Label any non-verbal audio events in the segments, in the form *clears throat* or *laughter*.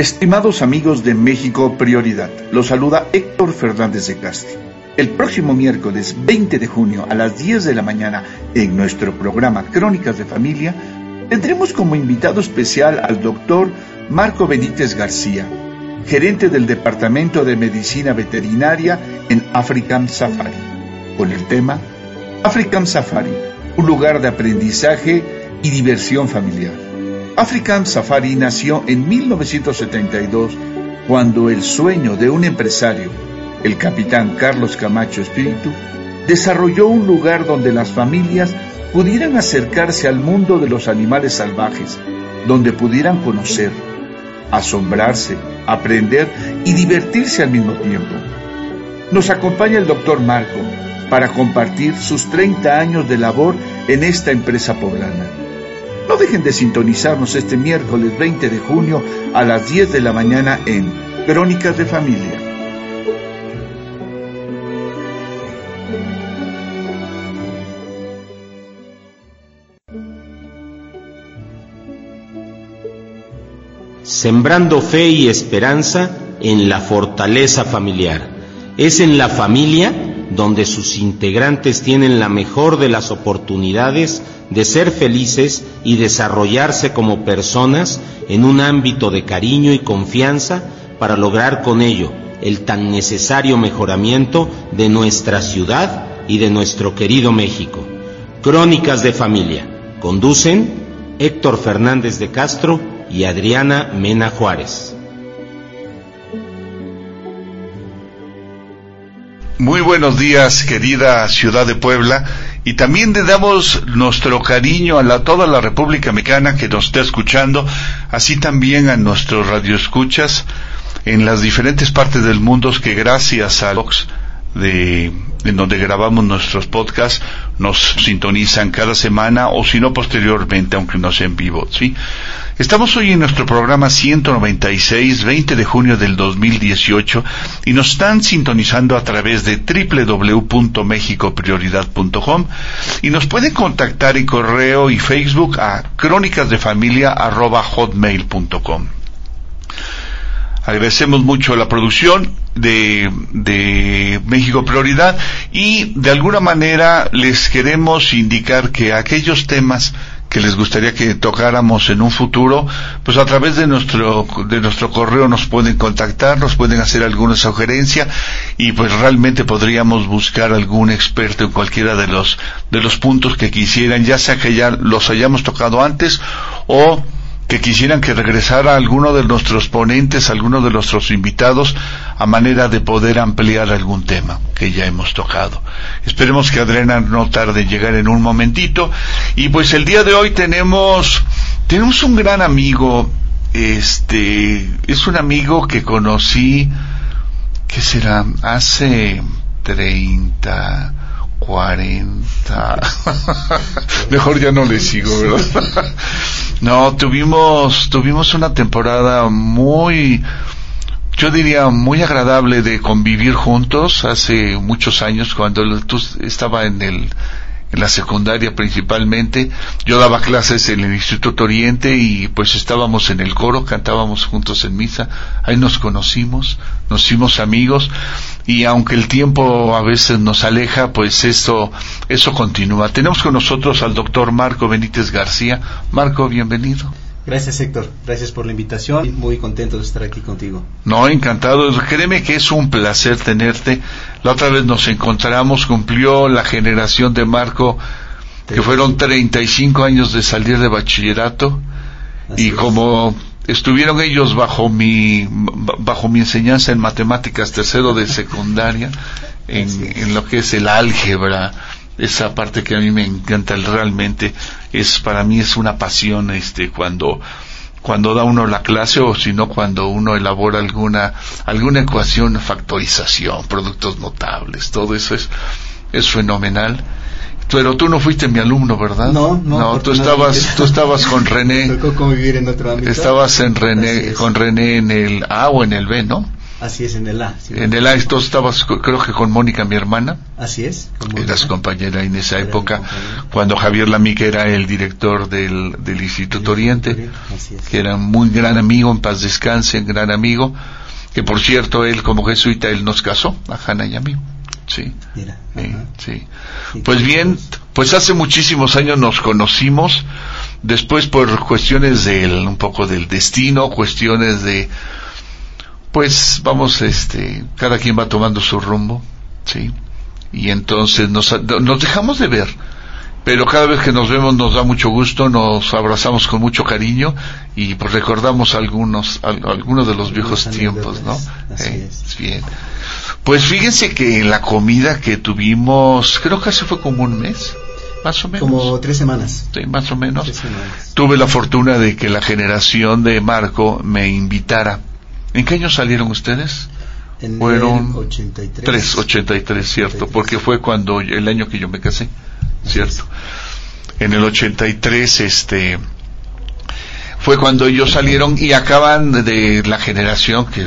Estimados amigos de México Prioridad, los saluda Héctor Fernández de Castro. El próximo miércoles 20 de junio a las 10 de la mañana en nuestro programa Crónicas de Familia tendremos como invitado especial al doctor Marco Benítez García, gerente del Departamento de Medicina Veterinaria en African Safari, con el tema African Safari, un lugar de aprendizaje y diversión familiar. African Safari nació en 1972 cuando el sueño de un empresario, el capitán Carlos Camacho Espíritu, desarrolló un lugar donde las familias pudieran acercarse al mundo de los animales salvajes, donde pudieran conocer, asombrarse, aprender y divertirse al mismo tiempo. Nos acompaña el doctor Marco para compartir sus 30 años de labor en esta empresa poblana. No dejen de sintonizarnos este miércoles 20 de junio a las 10 de la mañana en Crónicas de Familia. Sembrando fe y esperanza en la fortaleza familiar. Es en la familia donde sus integrantes tienen la mejor de las oportunidades de ser felices y desarrollarse como personas en un ámbito de cariño y confianza para lograr con ello el tan necesario mejoramiento de nuestra ciudad y de nuestro querido México. Crónicas de Familia. Conducen Héctor Fernández de Castro y Adriana Mena Juárez. Muy buenos días, querida ciudad de Puebla, y también le damos nuestro cariño a la, toda la República Mexicana que nos está escuchando, así también a nuestros radioescuchas en las diferentes partes del mundo que gracias a Vox de en donde grabamos nuestros podcasts nos sintonizan cada semana o si no posteriormente aunque no sea en vivo sí estamos hoy en nuestro programa 196 20 de junio del 2018 y nos están sintonizando a través de www.mexicoprioridad.com y nos pueden contactar en correo y Facebook a crónicasdefamilia@hotmail.com Agradecemos mucho la producción de, de, México Prioridad y de alguna manera les queremos indicar que aquellos temas que les gustaría que tocáramos en un futuro, pues a través de nuestro, de nuestro correo nos pueden contactar, nos pueden hacer alguna sugerencia y pues realmente podríamos buscar algún experto en cualquiera de los, de los puntos que quisieran, ya sea que ya los hayamos tocado antes o que quisieran que regresara alguno de nuestros ponentes, alguno de nuestros invitados, a manera de poder ampliar algún tema que ya hemos tocado. Esperemos que Adriana no tarde en llegar en un momentito. Y pues el día de hoy tenemos, tenemos un gran amigo, este, es un amigo que conocí, ¿qué será? Hace treinta, 40. *laughs* Mejor ya no le sigo, ¿verdad? *laughs* no, tuvimos, tuvimos una temporada muy, yo diría muy agradable de convivir juntos hace muchos años cuando tú estaba en el, en la secundaria principalmente. Yo daba clases en el Instituto Oriente y pues estábamos en el coro, cantábamos juntos en misa, ahí nos conocimos, nos hicimos amigos y aunque el tiempo a veces nos aleja, pues eso, eso continúa. Tenemos con nosotros al doctor Marco Benítez García. Marco, bienvenido. Gracias Héctor, gracias por la invitación, muy contento de estar aquí contigo. No, encantado, créeme que es un placer tenerte. La otra vez nos encontramos, cumplió la generación de Marco, que fueron 35 años de salir de bachillerato, y como estuvieron ellos bajo mi bajo mi enseñanza en matemáticas tercero de secundaria en, en, lo que es el álgebra esa parte que a mí me encanta realmente es para mí es una pasión este cuando cuando da uno la clase o si no cuando uno elabora alguna alguna ecuación factorización productos notables todo eso es es fenomenal pero tú no fuiste mi alumno, ¿verdad? No, no. No, tú estabas, tú estabas con René. *laughs* Tocó convivir en otro ámbito. Estabas en René, con René en el A o en el B, ¿no? Así es, en el A. sí. En el A, tú estabas, creo que con Mónica, mi hermana, Así es. eras compañera en esa época, cuando Javier Lamica era el director del, del Instituto Oriente, Así es. que era un muy gran amigo, en paz descanse, un gran amigo, que por cierto, él como jesuita, él nos casó, a Hanna y a mí. Sí, Mira. sí, Pues bien, pues hace muchísimos años nos conocimos, después por cuestiones del, un poco del destino, cuestiones de, pues vamos, este, cada quien va tomando su rumbo, sí, y entonces nos, nos dejamos de ver, pero cada vez que nos vemos nos da mucho gusto, nos abrazamos con mucho cariño y pues recordamos algunos, al- algunos de los viejos tiempos, ¿no? así Eh, es. Bien. Pues fíjense que en la comida que tuvimos, creo que hace fue como un mes, más o menos. Como tres semanas. Sí, más o menos. Tuve la fortuna de que la generación de Marco me invitara. ¿En qué año salieron ustedes? En Fueron el 83. Tres, 83, cierto, porque fue cuando el año que yo me casé, cierto. En el 83, este, fue cuando ellos salieron y acaban de la generación que-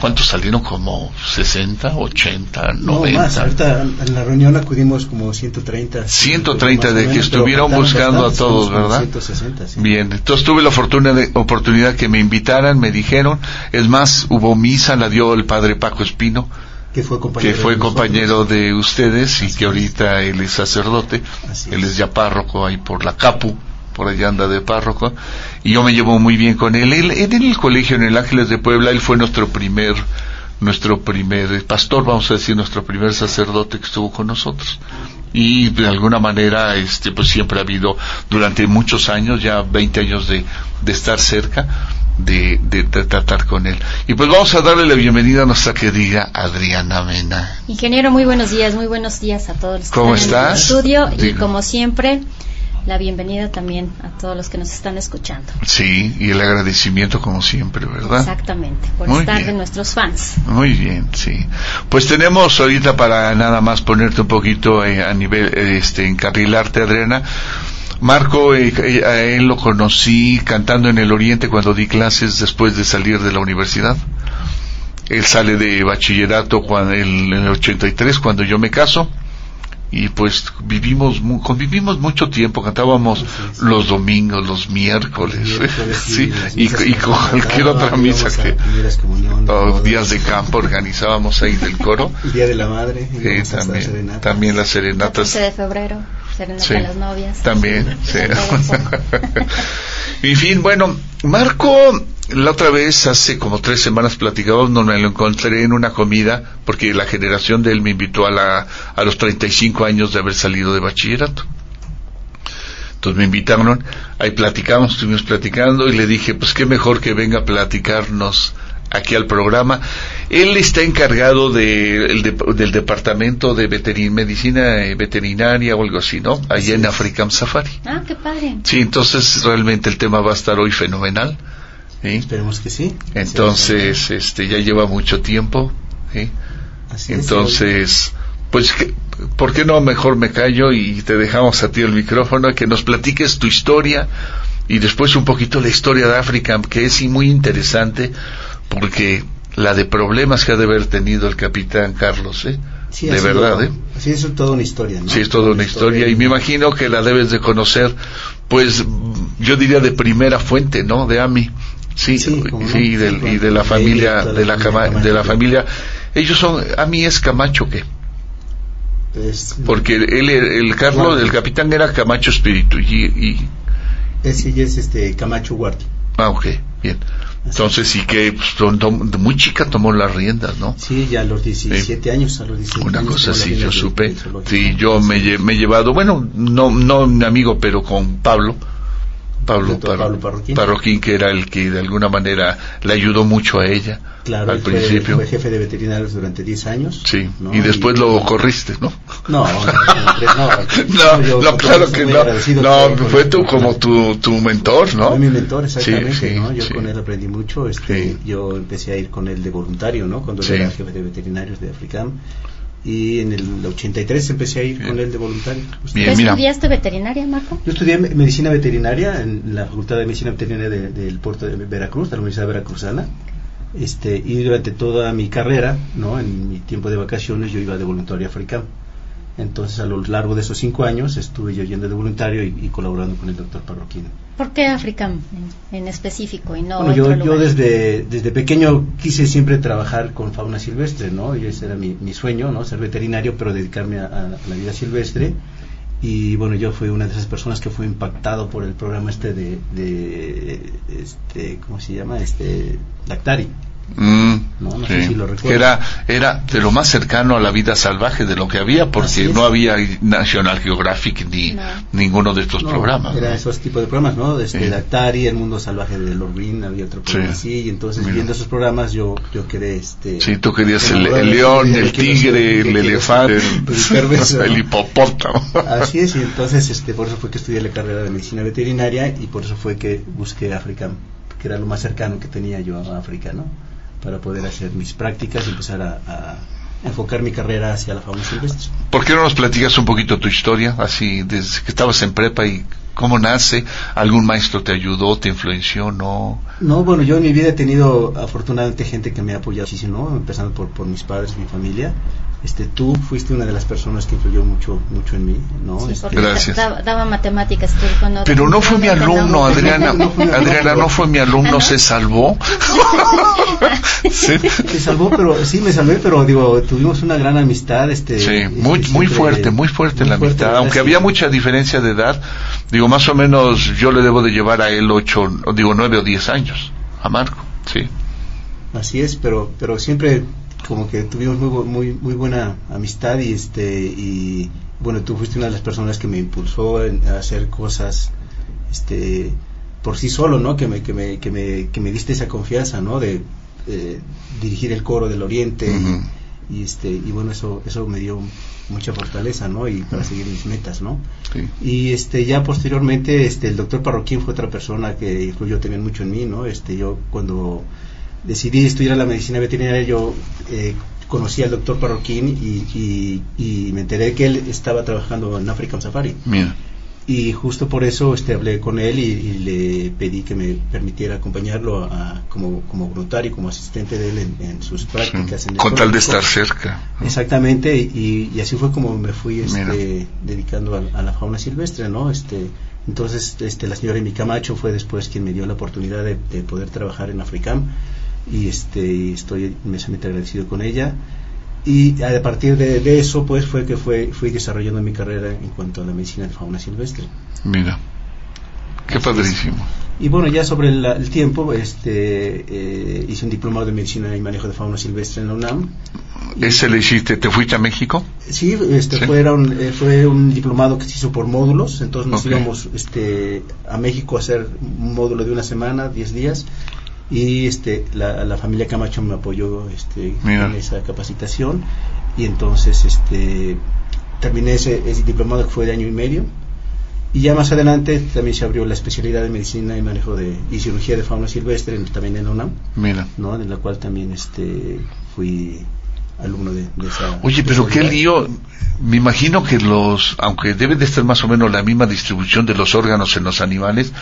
¿cuántos salieron? Como 60, 80, No, 90. más. Ahorita en la reunión acudimos como 130. 130 más o de que menos, estuvieron buscando a todos, ¿verdad? 160, sí. Bien, entonces tuve la fortuna de, oportunidad que me invitaran, me dijeron, es más, hubo misa, la dio el padre Paco Espino, Que fue compañero. que fue de compañero de ustedes y Así que ahorita él es sacerdote, Así él es. es ya párroco ahí por la Capu, por allá anda de párroco, y yo me llevo muy bien con él. Él, en el colegio, en el Ángeles de Puebla, él fue nuestro primer, nuestro primer pastor, vamos a decir, nuestro primer sacerdote que estuvo con nosotros. Y de alguna manera, este, pues siempre ha habido, durante muchos años, ya 20 años de, de estar cerca, de, de- de tratar con él. Y pues vamos a darle la bienvenida a nuestra querida Adriana Mena. Ingeniero, muy buenos días, muy buenos días a todos los que ¿Cómo están en el estudio y como siempre, la bienvenida también a todos los que nos están escuchando. Sí, y el agradecimiento como siempre, ¿verdad? Exactamente, por Muy estar bien. de nuestros fans. Muy bien, sí. Pues tenemos ahorita para nada más ponerte un poquito eh, a nivel, eh, este, encarrilarte, Adriana. Marco, eh, eh, a él lo conocí cantando en el Oriente cuando di clases después de salir de la universidad. Él sale de bachillerato cuando, en el 83 cuando yo me caso y pues vivimos mu- convivimos mucho tiempo cantábamos Así es. los domingos los miércoles, Los miércoles, sí, *laughs* las y, y con cualquier otra misa que bodas, días de campo organizábamos ahí del coro *laughs* El Día de la Madre. Sí, la también serenata. también las 14 serenatas de febrero, serenata Sí, a las novias. también *laughs* sí. En fin bueno Marco la otra vez hace como tres semanas platicamos no me lo encontré en una comida porque la generación de él me invitó a la a los 35 años de haber salido de bachillerato. Entonces me invitaron, ahí platicamos, estuvimos platicando y le dije, pues qué mejor que venga a platicarnos aquí al programa. Él está encargado de, el de- del departamento de veterin- medicina eh, veterinaria o algo así, ¿no? Allá en African Safari. Ah, qué padre. Sí, entonces realmente el tema va a estar hoy fenomenal. ¿sí? Esperemos que sí. Entonces, este, ya lleva mucho tiempo. ¿sí? Así es, Entonces, pues, ¿qué- ¿por qué no mejor me callo y te dejamos a ti el micrófono, que nos platiques tu historia y después un poquito la historia de África, que es y muy interesante, porque la de problemas que ha de haber tenido el capitán Carlos, ¿eh? Sí, de verdad, ¿eh? Sí, es toda una historia, ¿no? Sí, es toda una historia y me imagino que la debes de conocer, pues yo diría de primera fuente, ¿no? De Ami. Sí, Sí, cómo no. sí, del- Sí, y de la familia, de la, familia cama- Camacho. de la familia. Ellos son, Ami es Camacho, ¿qué? Es- Porque él, el Carlos, el capitán era Camacho Espíritu y, y es, ella es este Camacho Guardia. ah, ok, bien. Entonces sí que pues, muy chica tomó las riendas, ¿no? Sí, ya a los 17 años, a los 17 Una años. cosa así, yo supe. Sí, yo me, me he llevado, bueno, no, no mi amigo, pero con Pablo. Pablo, Parro- Pablo Parroquín. Parroquín, que era el que de alguna manera le ayudó mucho a ella Claro, al fue, principio. fue jefe de veterinarios durante 10 años. Sí, ¿no? y después lo corriste, ¿no? No, no, no, No, claro que no. No, *laughs* fue tú como tu, tu mentor, ¿no? Fue mi mentor, exactamente, Sí, sí, ¿no? Yo sí. con él aprendí mucho, este, yo empecé a ir con él de voluntario, ¿no? Cuando era jefe de veterinarios de Africam. Y en el 83 empecé a ir Bien. con él de voluntario. Bien, ¿Tú mira. estudiaste veterinaria, Marco? Yo estudié me- medicina veterinaria en la Facultad de Medicina Veterinaria de- del puerto de Veracruz, de la Universidad Veracruzana. Este, y durante toda mi carrera, ¿no? En mi tiempo de vacaciones yo iba de voluntario a Africam. Entonces, a lo largo de esos cinco años estuve yo yendo de voluntario y, y colaborando con el doctor Parroquín. ¿Por qué Africam en, en específico y no Bueno, otro yo, lugar? yo desde, desde pequeño quise siempre trabajar con fauna silvestre, ¿no? Y ese era mi, mi sueño, ¿no? Ser veterinario, pero dedicarme a, a la vida silvestre. Y bueno, yo fui una de esas personas que fue impactado por el programa este de, de este, ¿cómo se llama? Este, Lactari. Mm, No, no sí. sé si lo recuerdas. Que era, era de lo más cercano a la vida salvaje de lo que había, porque no había National Geographic ni No. ninguno de estos No, programas. Era ¿no? esos tipos de programas, ¿no? Este, Sí. Lactari, El Mundo Salvaje de Lord Green, había otro programa Sí. así, y entonces Mira. viendo esos programas yo, yo quedé, este... Sí, tú querías el, león, el tigre, el elefante, el *laughs* el hipopótamo. Así es, y entonces este, por eso fue que estudié la carrera de medicina veterinaria y por eso fue que busqué África, que era lo más cercano que tenía yo a África, ¿no? Para poder hacer mis prácticas y empezar a, a enfocar mi carrera hacia la fauna silvestre. ¿Por qué no nos platicas un poquito tu historia, así desde que estabas en prepa y cómo nace? ¿Algún maestro te ayudó, te influenció, no? No, bueno, yo en mi vida he tenido afortunadamente gente que me ha apoyado muchísimo, empezando por, por mis padres, mi familia. Este, tú fuiste una de las personas que influyó mucho, mucho en mí, ¿no? Sí, Este, Gracias. Daba, daba matemáticas tú cuando *laughs* Pero no fue mi alumno, no. Adriana. No. Adriana no fue mi alumno, ¿Ah, no? se salvó. *laughs* sí, Te salvó, pero sí me salvé, pero digo, tuvimos una gran amistad, este. Sí, este, muy, muy fuerte, muy fuerte la amistad. Aunque había mucha diferencia de edad, digo, más o menos yo le debo de llevar a él ocho, digo, nueve o diez años, a Marco, sí. Así es, pero pero siempre como que tuvimos muy muy muy buena amistad y este y bueno, tú fuiste una de las personas que me impulsó en- a hacer cosas este por sí solo, ¿no? Que me que me que me que me diste esa confianza, ¿no? De eh, dirigir el coro del Oriente y, y, este y bueno, eso eso me dio mucha fortaleza, ¿no? Y para seguir mis metas, ¿no? sí. Y este ya posteriormente este el doctor Parroquín fue otra persona que influyó también mucho en mí, ¿no? Este yo cuando decidí estudiar la medicina veterinaria yo eh, conocí al doctor Parroquín y, y, y me enteré que él estaba trabajando en African Safari Mira, y justo por eso este hablé con él y, y le pedí que me permitiera acompañarlo a- como, como voluntario, como asistente de él en, en sus prácticas. sí, en el con tal de estar cerca. ¿no? Exactamente, y, así fue como me fui este, dedicando a, a la fauna silvestre, ¿no? Este, entonces, este, la señora Emi Camacho fue después quien me dio la oportunidad de, de poder trabajar en Africam y este, estoy inmensamente agradecido con ella. Y a partir de, de eso, pues, fue que fue, fui desarrollando mi carrera en cuanto a la medicina de fauna silvestre. Mira, qué padrísimo. Y bueno, ya sobre el, el tiempo, este, eh, hice un diplomado de medicina y manejo de fauna silvestre en la UNAM. ¿Ese le hiciste? ¿Te fuiste a México? Sí, este Sí. Fueron, eh, fue un diplomado que se hizo por módulos, entonces nos íbamos este, a México a hacer un módulo de una semana, 10 días, y este, la, la familia Camacho me apoyó este, Mira. en esa capacitación, y entonces este, terminé ese, ese diplomado que fue de año y medio, y ya más adelante también se abrió la especialidad de medicina y manejo de, y cirugía de fauna silvestre, en- también en la UNAM, Mira. ¿no? en la cual también este, fui alumno de, de esa Oye, pero qué lío. Me imagino que los, aunque debe de estar más o menos la misma distribución de los órganos en los animales,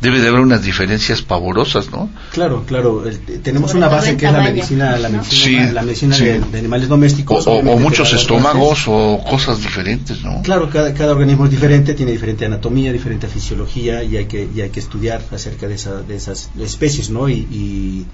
debe de haber unas diferencias pavorosas, ¿no? Claro, claro. el- tenemos Sobre una base en que es la medicina, la medicina, Sí, la medicina sí. de, de animales domésticos. o- muchos estómagos o cosas diferentes, ¿no? Claro, cada, cada organismo es diferente, tiene diferente anatomía, diferente fisiología y hay que, y hay que estudiar acerca de, esa, de esas especies, ¿no? Y, y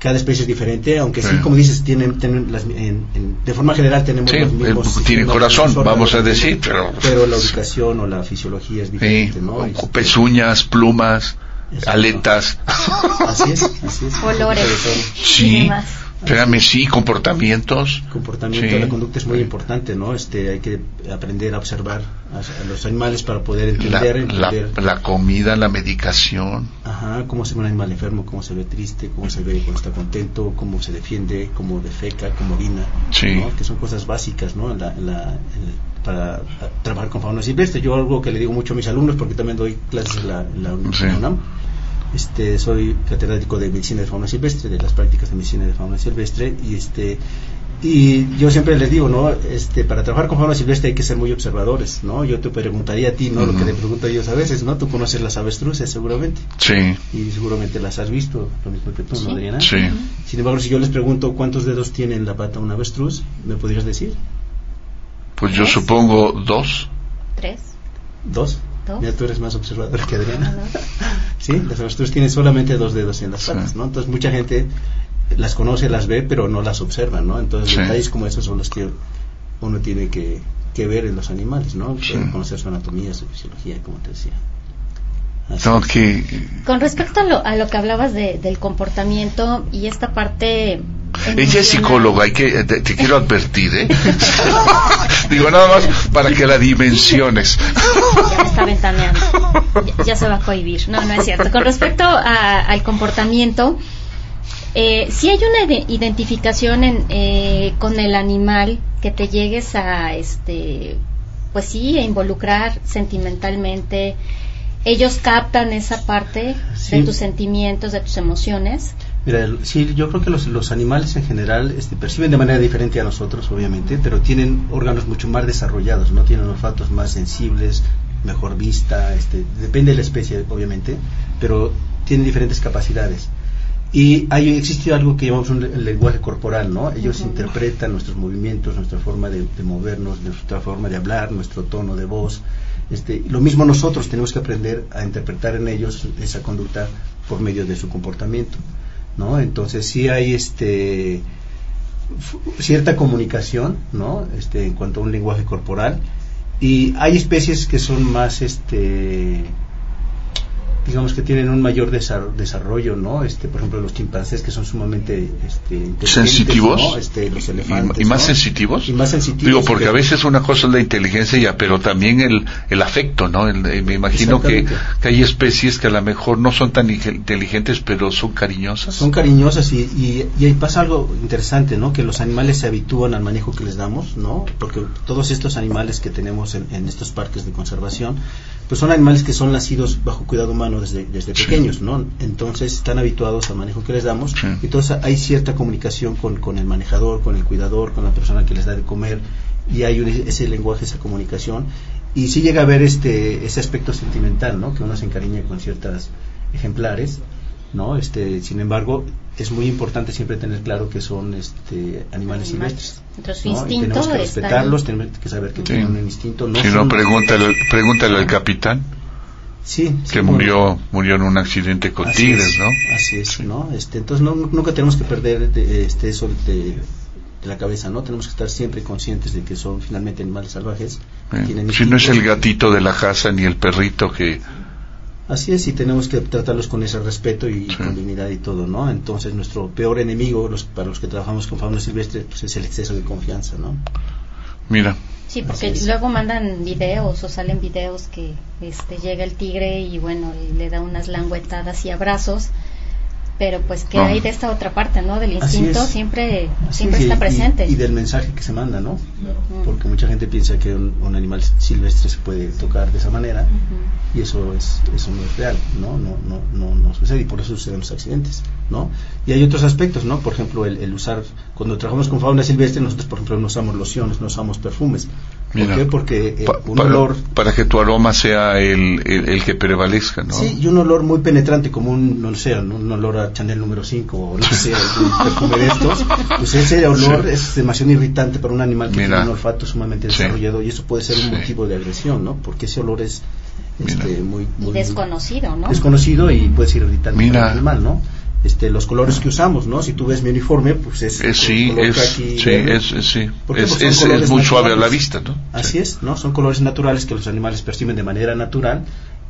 cada especie es diferente, aunque sí, Sí. como dices, tienen, tienen las, en- en- de forma general tenemos Sí, los el- mismos. tiene corazón, vamos a decir, pero- Pero la ubicación o la fisiología es Sí, diferente, ¿no? o- Este, o pezuñas, plumas, Exacto. aletas. *laughs* Así es, así es. Olores. Sobre todo. y Sí, demás. Espérame, sí, comportamientos. comportamiento, Sí. la conducta es muy importante, ¿no? Este, hay que aprender a observar a, los animales para poder La, entender, la, entender la comida, la medicación. ajá, cómo se ve un animal enfermo, cómo se ve triste, cómo se ve cuando está contento, cómo se defiende, cómo defeca, cómo orina, Sí. ¿no? que son cosas básicas, ¿no? La- la- para trabajar con fauna silvestre. Yo algo que le digo mucho a mis alumnos, porque también doy clases en la, la en la UNAM, este, soy catedrático de medicina de fauna silvestre, de las prácticas de medicina de fauna silvestre, y este y yo siempre les digo, ¿no? Este, para trabajar con fauna silvestre hay que ser muy observadores, ¿no? Yo te preguntaría a ti, ¿no? Lo que le pregunto a ellos a veces, ¿no? Tú conoces las avestruces seguramente. Sí. Y seguramente las has visto, lo mismo que tú, ¿no, Adriana? Sí. Sin embargo, si yo les pregunto cuántos dedos tiene en la pata un avestruz, ¿me podrías decir? Pues yo supongo dos. ¿Tres? ¿Dos? Mira, tú eres más observador que Adriana. Ah, *laughs* Sí, las avestruces tienen solamente dos dedos en las Sí. patas, ¿no? Entonces mucha gente las conoce, las ve, pero no las observa, ¿no? Entonces Sí. detalles como esos son los que uno tiene que, que ver en los animales, ¿no? Sí. Conocer su anatomía, su fisiología, como te decía. Con respecto a lo, a lo que hablabas de- del comportamiento y esta parte... ella es psicóloga, hay que, te, te quiero advertir, ¿eh? *laughs* Digo nada más para que la dimensiones. Ya me está ventaneando. Ya, ya se va a cohibir. No, no es cierto. Con respecto a- al comportamiento, eh, si hay una ide- identificación en, eh, con el animal que te llegues a, este, pues sí, a involucrar sentimentalmente. Ellos captan esa parte Sí. de tus sentimientos, de tus emociones. Mira, sí, yo creo que los, los animales en general este, perciben de manera diferente a nosotros, obviamente, pero tienen órganos mucho más desarrollados, ¿no? Tienen olfatos más sensibles, mejor vista, este, depende de la especie, obviamente, pero tienen diferentes capacidades. Y hay, existe algo que llamamos un le- lenguaje corporal, ¿no? Ellos interpretan nuestros movimientos, nuestra forma de, de movernos, nuestra forma de hablar, nuestro tono de voz. Este, lo mismo nosotros tenemos que aprender a interpretar en ellos esa conducta por medio de su comportamiento, ¿no? Entonces sí hay este cierta comunicación, ¿no? Este, en cuanto a un lenguaje corporal y hay especies que son más este digamos que tienen un mayor desar- desarrollo, ¿no? Este, por ejemplo, los chimpancés que son sumamente este, ¿Sensitivos? ¿no? Este, los elefantes, ¿Y, y más ¿no? sensitivos? Y más sensitivos. Digo, porque a veces una cosa es la inteligencia, ya, pero también el, el afecto, ¿no? El- eh, me imagino que, hay especies que a lo mejor no son tan inte- inteligentes, pero son cariñosas. Son cariñosas y, y, y ahí pasa algo interesante, ¿no? Que los animales se habitúan al manejo que les damos, ¿no? Porque todos estos animales que tenemos en, en estos parques de conservación, pues son animales que son nacidos bajo cuidado humano desde, desde Sí. pequeños, ¿no? Entonces están habituados al manejo que les damos. Sí. Entonces hay cierta comunicación con, con el manejador, con el cuidador, con la persona que les da de comer y hay un- ese lenguaje, esa comunicación y sí llega a haber este ese aspecto sentimental, ¿no? Que uno se encariña con ciertas ejemplares, ¿no? Este, sin embargo, es muy importante siempre tener claro que son este animales silvestres. Entonces, ¿no? Y tenemos que respetarlos, tenemos que saber que Sí. tienen un instinto. No si no, pregúntale, pregúntale al capitán sí, sí, que murió murió en un accidente con así tigres, es, ¿no? Así es, ¿no? Este, entonces no, nunca tenemos que perder de- este, eso de, de la cabeza, ¿no? Tenemos que estar siempre conscientes de que son finalmente animales salvajes. Eh, Si no es el gatito de la casa ni el perrito que... Así es, y tenemos que tratarlos con ese respeto y Sí. con dignidad y todo, ¿no? Entonces nuestro peor enemigo los, para los que trabajamos con fauna silvestre pues, es el exceso de confianza, ¿no? Mira, Sí, porque luego mandan videos o salen videos que este llega el tigre y bueno, y le da unas languetadas y abrazos, pero pues que No. hay de esta otra parte, ¿no? Del instinto es. siempre Así siempre es, está y- presente. Y, del mensaje que se manda, ¿no? Porque mucha gente piensa que un, un animal silvestre se puede tocar de esa manera y eso es eso no es real, ¿no? No, no, no, no sucede y por eso suceden los accidentes, ¿no? Y hay otros aspectos, ¿no? Por ejemplo, el, el usar, cuando trabajamos con fauna silvestre, nosotros, por ejemplo, no usamos lociones, no usamos perfumes. ¿Por Mira. qué? Porque eh, pa- un para, olor para que tu aroma sea el, el, el que prevalezca, ¿no? Sí, y un olor muy penetrante, como un, no sé, un, un olor a Chanel número 5 o no sé, algún *laughs* perfume de estos. Pues ese olor Sí. es demasiado irritante para un animal que Mira. tiene un olfato sumamente Sí. desarrollado y eso puede ser un Sí. motivo de agresión, ¿no? Porque ese olor es este, muy desconocido, ¿no? desconocido y puede ser irritante Mira. para el animal, ¿no? Este, los colores que usamos, ¿no? Si tú ves mi uniforme, pues es, Eh, sí, es, sí, es, es-. Es, es- muy suave a la naturales. vista, ¿no? Así Sí. es, ¿no? Son colores naturales que los animales perciben de manera natural.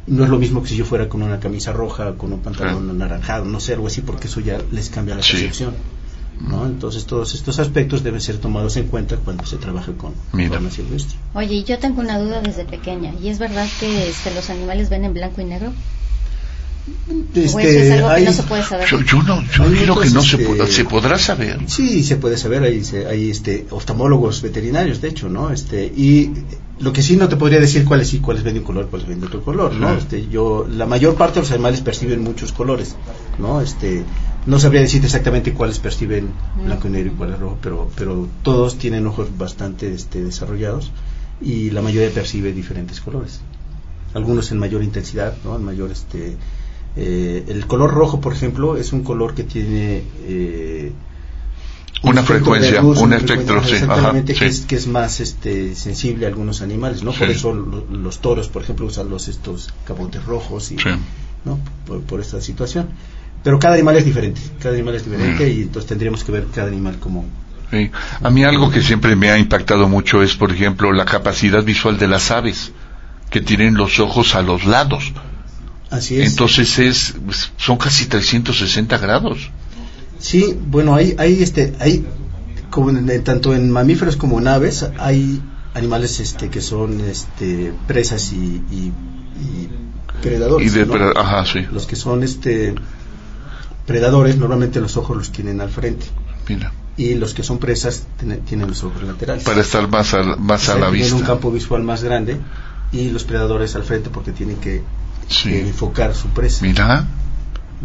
No es lo mismo que si yo fuera con una camisa roja, con un pantalón Claro. anaranjado, no sé, algo así, porque eso ya les cambia la Sí. percepción. ¿no? Entonces todos estos aspectos deben ser tomados en cuenta cuando se trabaja con Mira. fauna silvestre. Oye, yo tengo una duda desde pequeña, ¿y es verdad que este, los animales ven en blanco y negro? ¿O eso es algo que hay- no se puede saber? Yo, yo no, yo creo que no se, este, se podrá saber. Sí, se puede saber, hay, hay este, oftalmólogos veterinarios, de hecho, ¿no? Este, y lo que sí no te podría decir cuáles sí, cuáles ven de un color, cuáles ven de otro color, ¿no? Este, yo, la mayor parte de los animales perciben muchos colores, ¿no? Este, no sabría decirte exactamente cuáles perciben blanco y negro y cuáles rojo, pero, pero todos tienen ojos bastante este, desarrollados y la mayoría percibe diferentes colores. Algunos en mayor intensidad, ¿no? En mayor este, eh, el color rojo, por ejemplo, es un color que tiene eh, una frecuencia, un efecto, sí, que, Es, que es más este, sensible a algunos animales, ¿no? Por eso los toros, por ejemplo, usan los estos cabotes rojos y, ¿no? Por, esta situación. Pero cada animal es diferente, cada animal es diferente y entonces tendríamos que ver cada animal como... A mí algo que siempre me ha impactado mucho es, por ejemplo, la capacidad visual de las aves, que tienen los ojos a los lados. Así es. Entonces es, son casi 360 grados. Sí, bueno, hay, hay este, hay, como tanto en mamíferos como en aves, hay animales este, que son este, presas y, y, predadores. ajá, sí. Los que son este, predadores, normalmente los ojos los tienen al frente. Mira. Y los que son presas tienen los ojos laterales. Para estar más a, más a la vista. Tienen un campo visual más grande y los predadores al frente porque tienen que, enfocar su presa. Mira.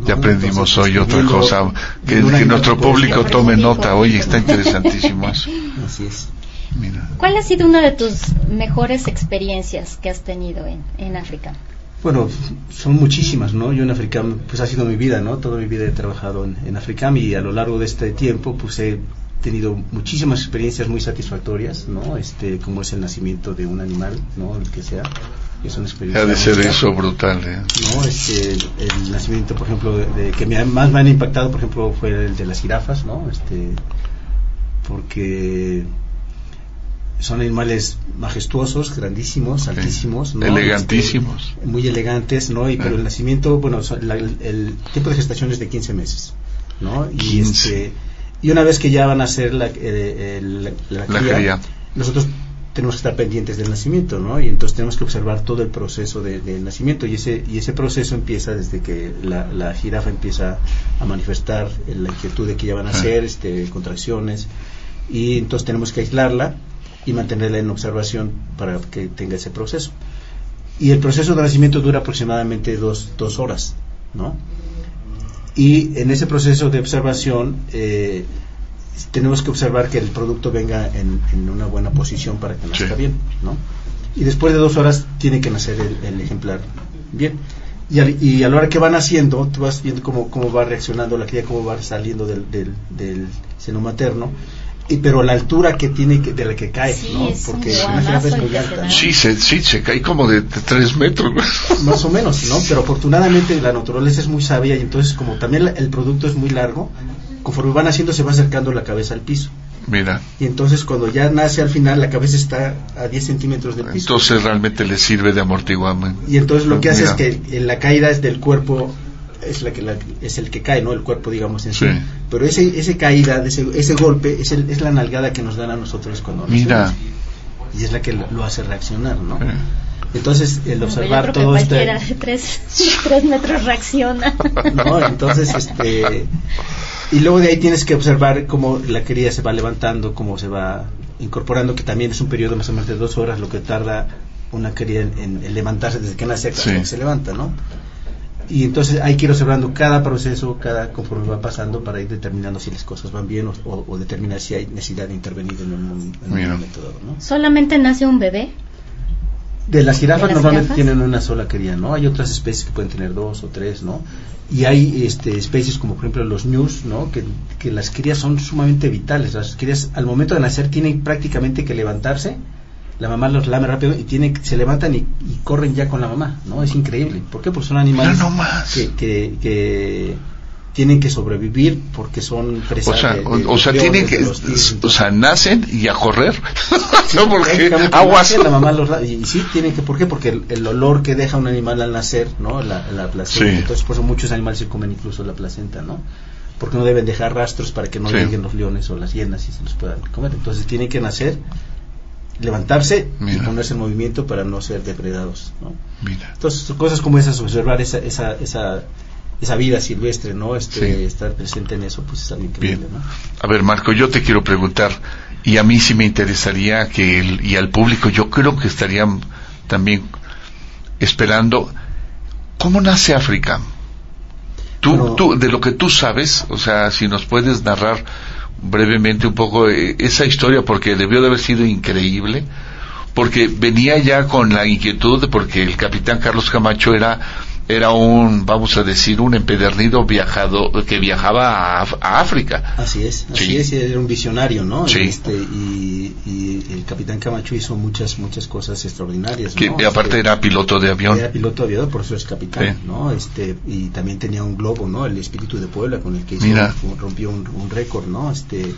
Ya aprendimos hoy otra cosa. Que, nuestro público tome nota. Oye, está interesantísimo eso. Así es. ¿Cuál ha sido una de tus mejores experiencias que has tenido en, en África? Bueno, son muchísimas, ¿no? Yo en África, pues ha sido mi vida, ¿no? Toda mi vida he trabajado en, en África y a lo largo de este tiempo, pues he tenido muchísimas experiencias muy satisfactorias, ¿no? Este, como es el nacimiento de un animal, ¿no? El que sea es una experiencia. Ha de ser eso brutal, ¿eh? No, este, el, nacimiento, por ejemplo, de, que me, más me han impactado, por ejemplo, fue el de las jirafas, ¿no? Este, porque son animales majestuosos, grandísimos, altísimos, ¿no? elegantísimos, este, muy elegantes, ¿no? Y pero el nacimiento, bueno, el, tiempo de gestación es de 15 meses, ¿no? Y este y una vez que ya van a ser la, eh, la, cría, nosotros tenemos que estar pendientes del nacimiento, ¿no? Y entonces tenemos que observar todo el proceso de, del nacimiento y ese y ese proceso empieza desde que la, jirafa empieza a manifestar la inquietud de que ya van a nacer, este, contracciones y entonces tenemos que aislarla y mantenerla en observación para que tenga ese proceso. Y el proceso de nacimiento dura aproximadamente dos, dos horas, ¿no? Y en ese proceso de observación eh, tenemos que observar que el producto venga en, una buena posición para que nazca bien, ¿no? Y después de dos horas tiene que nacer el, ejemplar bien. Y, y, a la hora que van naciendo, tú vas viendo cómo, cómo va reaccionando la cría, cómo va saliendo del, del, seno materno y pero la altura que tiene que, de la que cae, ¿no? Porque una jirafa es muy alta. Sí, se, sí, se cae como de, tres metros. *laughs* Más o menos, ¿no? Pero afortunadamente la naturaleza es muy sabia y entonces como también el producto es muy largo, conforme van haciendo se va acercando la cabeza al piso. Mira. Y entonces cuando ya nace al final la cabeza está a 10 centímetros del piso. Entonces realmente le sirve de amortiguamiento. Y entonces lo que hace es que en la caída es del cuerpo es la que es el que cae, ¿no? El cuerpo, digamos, en sí. Pero ese, ese caída, ese, ese golpe, es, el, es la nalgada que nos dan a nosotros cuando Mira. Y es la que lo, hace reaccionar, ¿no? Entonces, el observar todo que esto. Cualquiera de tres, *laughs* tres metros reacciona. *laughs* No, entonces, este y luego de ahí tienes que observar cómo la cría se va levantando, cómo se va incorporando, que también es un periodo más o menos de dos horas lo que tarda una cría en, levantarse desde que nace hasta que se levanta, ¿no? Y entonces hay que ir observando cada proceso, cada conforme va pasando para ir determinando si las cosas van bien o, determinar si hay necesidad de intervenir en un, momento dado, ¿no? ¿Solamente nace un bebé? De las jirafas normalmente tienen una sola cría, ¿no? Hay otras especies que pueden tener dos o tres, ¿no? Y hay este, especies como por ejemplo los ñus, ¿no? Que, que las crías son sumamente vitales. Las crías al momento de nacer tienen prácticamente que levantarse, la mamá los lame rápido y tienen, se levantan y, corren ya con la mamá, ¿no? Es increíble. ¿Por qué? Porque son animales que, que, que tienen que sobrevivir porque son presas o sea, o, sea tienen que o sea nacen y a correr. *laughs* No porque aguas. la mamá los y, sí tienen que ¿por qué? porque el, olor que deja un animal al nacer no la, la placenta entonces por eso muchos animales se comen incluso la placenta no porque no deben dejar rastros para que no lleguen los leones o las hienas y se los puedan comer. Entonces tienen que nacer levantarse y ponerse en movimiento para no ser depredados ¿no? entonces cosas como esas observar esa, esa, esa esa vida silvestre, ¿no? Este, Estar presente en eso, pues es algo increíble, ¿no? A ver, Marco, yo te quiero preguntar, y a mí sí me interesaría que, el, y al público, yo creo que estarían también esperando, ¿cómo nace África? Tú, tú, de lo que tú sabes, o sea, si nos puedes narrar brevemente un poco eh, esa historia, porque debió de haber sido increíble, porque venía ya con la inquietud, porque el capitán Carlos Camacho era era un, vamos a decir, un empedernido viajado que viajaba a, África. Así es, así es, era un visionario, ¿no? Sí. Este, y, el capitán Camacho hizo muchas, muchas cosas extraordinarias. Que aparte este, era piloto de avión. Era piloto de avión, por eso es capitán, ¿no? Este, y también tenía un globo, ¿no? El espíritu de Puebla con el que rompió un, un récord, ¿no? Este,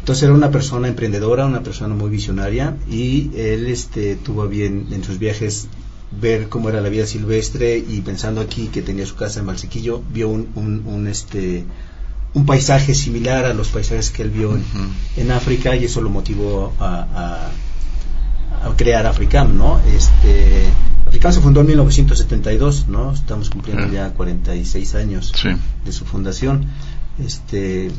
entonces era una persona emprendedora, una persona muy visionaria y él este, tuvo bien en sus viajes ver cómo era la vida silvestre y pensando aquí que tenía su casa en Valsequillo, vio un, un, este un paisaje similar a los paisajes que él vio en, África y eso lo motivó a, a, crear Africam, ¿no? Este, Africam se fundó en 1972, ¿no? Estamos cumpliendo ya 46 años de su fundación. Este,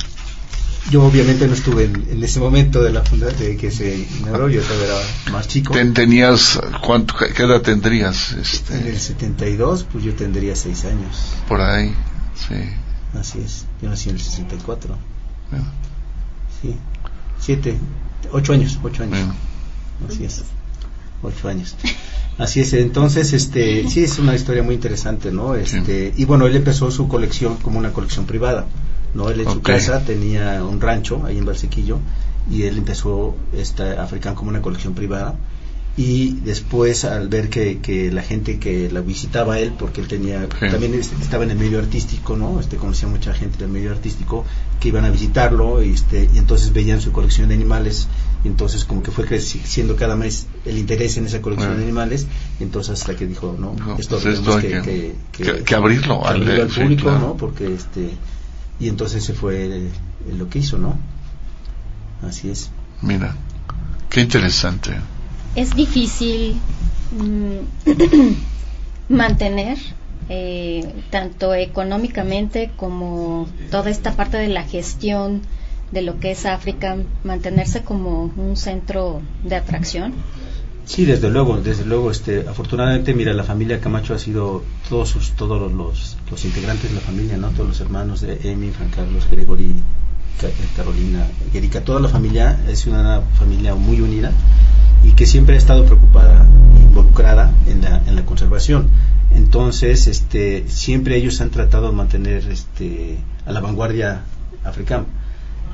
yo obviamente no estuve en, ese momento de la fundación de que se inauguró, yo todavía era más chico. ¿Tenías, cuánto, qué edad tendrías? Este? En el 72, pues yo tendría 6 años. Por ahí, sí. Así es, yo nací en el 64. Sí, 7, 8 años, 8 años. Así es, 8 años. Así es, entonces, este, sí es una historia muy interesante, ¿no? Este, y bueno, él empezó su colección como una colección privada. ¿No? Él en su casa tenía un rancho ahí en Barsequillo y él empezó esta African como una colección privada. Y después al ver que, que la gente que la visitaba él porque él tenía también estaba en el medio artístico no este conocía mucha gente del medio artístico que iban a visitarlo este y entonces veían su colección de animales. Y entonces como que fue creciendo cada mes el interés en esa colección de animales y entonces hasta que dijo no, esto, pues que, que, abrirlo, al, público no porque este y entonces se fue lo que hizo, ¿no? Así es. Mira, qué interesante. Es difícil mm, *clears throat* mantener eh, tanto económicamente como toda esta parte de la gestión de lo que es África, mantenerse como un centro de atracción. Sí, desde luego, desde luego. Este, afortunadamente, mira, la familia Camacho ha sido todos sus, todos los, los, integrantes de la familia, no, todos los hermanos de Emi, Juan Carlos, Gregory, eh, Carolina, Erika, toda la familia es una familia muy unida y que siempre ha estado preocupada, involucrada en la, en la conservación. Entonces, este, siempre ellos han tratado de mantener, este, a la vanguardia africana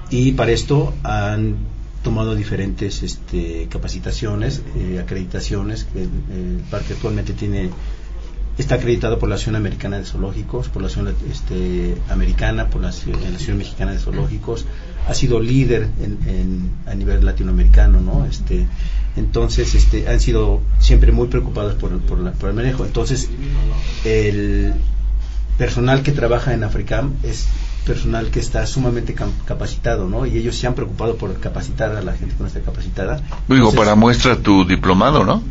y para esto han tomado diferentes este, capacitaciones, eh, acreditaciones. El parque actualmente tiene está acreditado por la Asociación Americana de Zoológicos, por la Asociación este, Americana, por la, Asociación Mexicana de Zoológicos. Ha sido líder en, a nivel latinoamericano, ¿no? Este, entonces, este, han sido siempre muy preocupados por, por, por el manejo. Entonces, el personal que trabaja en Africam es personal que está sumamente capacitado, ¿no? Y ellos se han preocupado por capacitar a la gente que no está capacitada. Digo, para muestra tu diplomado, ¿no?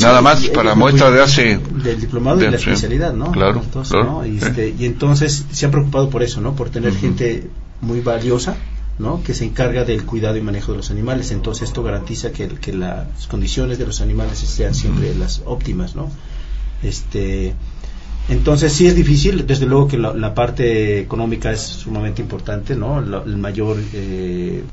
Nada más para muestra de hace... Del diplomado y la especialidad, ¿no? Claro, claro Y, este, y, entonces se han preocupado por eso, ¿no? Por tener gente muy valiosa, ¿no? Que se encarga del cuidado y manejo de los animales. Entonces esto garantiza que, que las condiciones de los animales sean siempre las óptimas, ¿no? Este entonces sí es difícil, desde luego que la, parte económica es sumamente importante, ¿no? el mayor eh,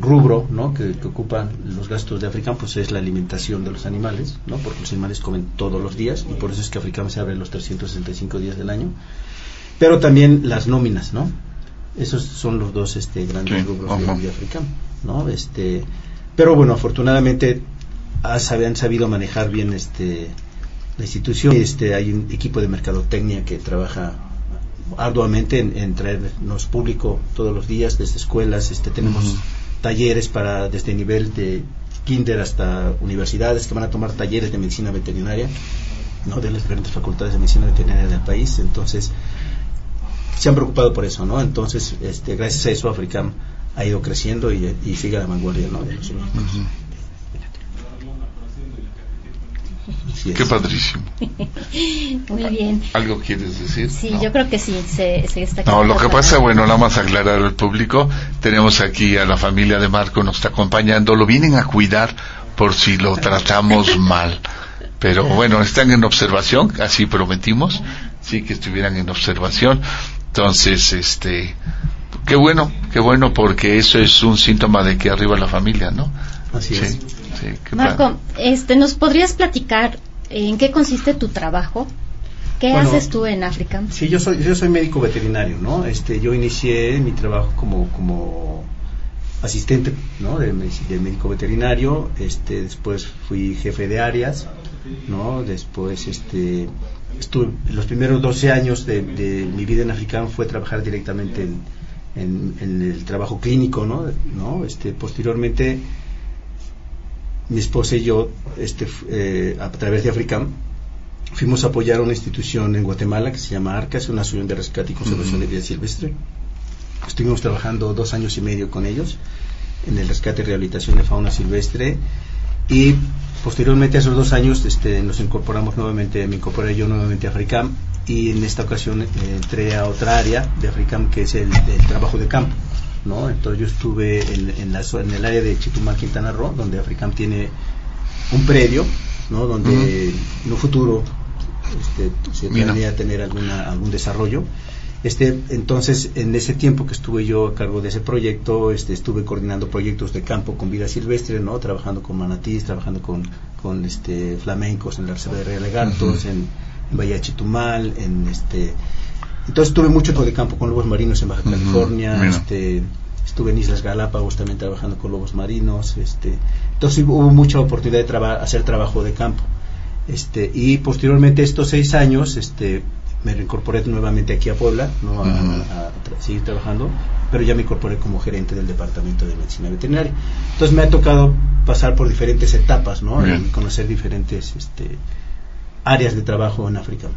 rubro, ¿no? Que, ocupan los gastos de Africam, pues es la alimentación de los animales, ¿no? Porque los animales comen todos los días y por eso es que Africam se abre los 365 días del año. Pero también las nóminas, ¿no? Esos son los dos este, grandes rubros de, Africam, ¿no? Este, pero bueno, afortunadamente han sabido manejar bien este la institución. Este, hay un equipo de mercadotecnia que trabaja arduamente en, traernos público todos los días desde escuelas. Este, tenemos talleres para desde nivel de kinder hasta universidades que van a tomar talleres de medicina veterinaria, no de las diferentes facultades de medicina veterinaria del país. Entonces, se han preocupado por eso, ¿no? Entonces, este, gracias a eso, Africam ha ido creciendo y, sigue a la vanguardia, ¿no? De los Qué padrísimo. *laughs* Muy bien. ¿Algo quieres decir? Sí, yo creo que sí, se, está No, lo que pasa, bueno, nada más aclarar al público, tenemos aquí a la familia de Marco, nos está acompañando, lo vienen a cuidar por si lo tratamos *laughs* mal. Pero bueno, están en observación, así prometimos. sí que estuvieran en observación. Entonces, este, qué bueno, qué bueno porque eso es un síntoma de que arriba la familia, ¿no? Así es. Marco, este, ¿nos podrías platicar en qué consiste tu trabajo? ¿Qué haces tú en África? Sí, yo soy, yo soy médico veterinario, ¿no? Este, yo inicié mi trabajo como, como asistente, ¿no? De, médico veterinario, este, después fui jefe de áreas, ¿no? Después, este, estuve, los primeros 12 años de, mi vida en África fue trabajar directamente en, el trabajo clínico, ¿no? ¿no? Este, posteriormente, mi esposa y yo, este, eh, a través de Africam, fuimos a apoyar a una institución en Guatemala que se llama ARCA, es una asociación de rescate y conservación de vida silvestre. Estuvimos trabajando dos años y medio con ellos en el rescate y rehabilitación de fauna silvestre y posteriormente a esos dos años este, nos incorporamos nuevamente, me incorporé yo nuevamente a Africam y en esta ocasión eh, entré a otra área de Africam que es el, trabajo de campo. ¿No? Entonces yo estuve en, la, en el área de Chitumal, Quintana Roo, donde Africam tiene un predio, ¿no? donde en un futuro este, se planea tener alguna, algún desarrollo. Este, entonces, en ese tiempo que estuve yo a cargo de ese proyecto, este, estuve coordinando proyectos de campo con vida silvestre, ¿no? Trabajando con manatís, trabajando con, con este, flamencos en la reserva de Relegatos, en, en Bahía Chitumal, en este... Entonces tuve mucho de campo con lobos marinos en Baja California, este, estuve en Islas Galápagos también trabajando con lobos marinos, este, entonces hubo mucha oportunidad de hacer trabajo de campo. Este, y posteriormente estos seis años este, me reincorporé nuevamente aquí a Puebla ¿no? a, seguir trabajando, pero ya me incorporé como gerente del departamento de medicina veterinaria. Entonces me ha tocado pasar por diferentes etapas ¿no? y conocer diferentes este, áreas de trabajo en África.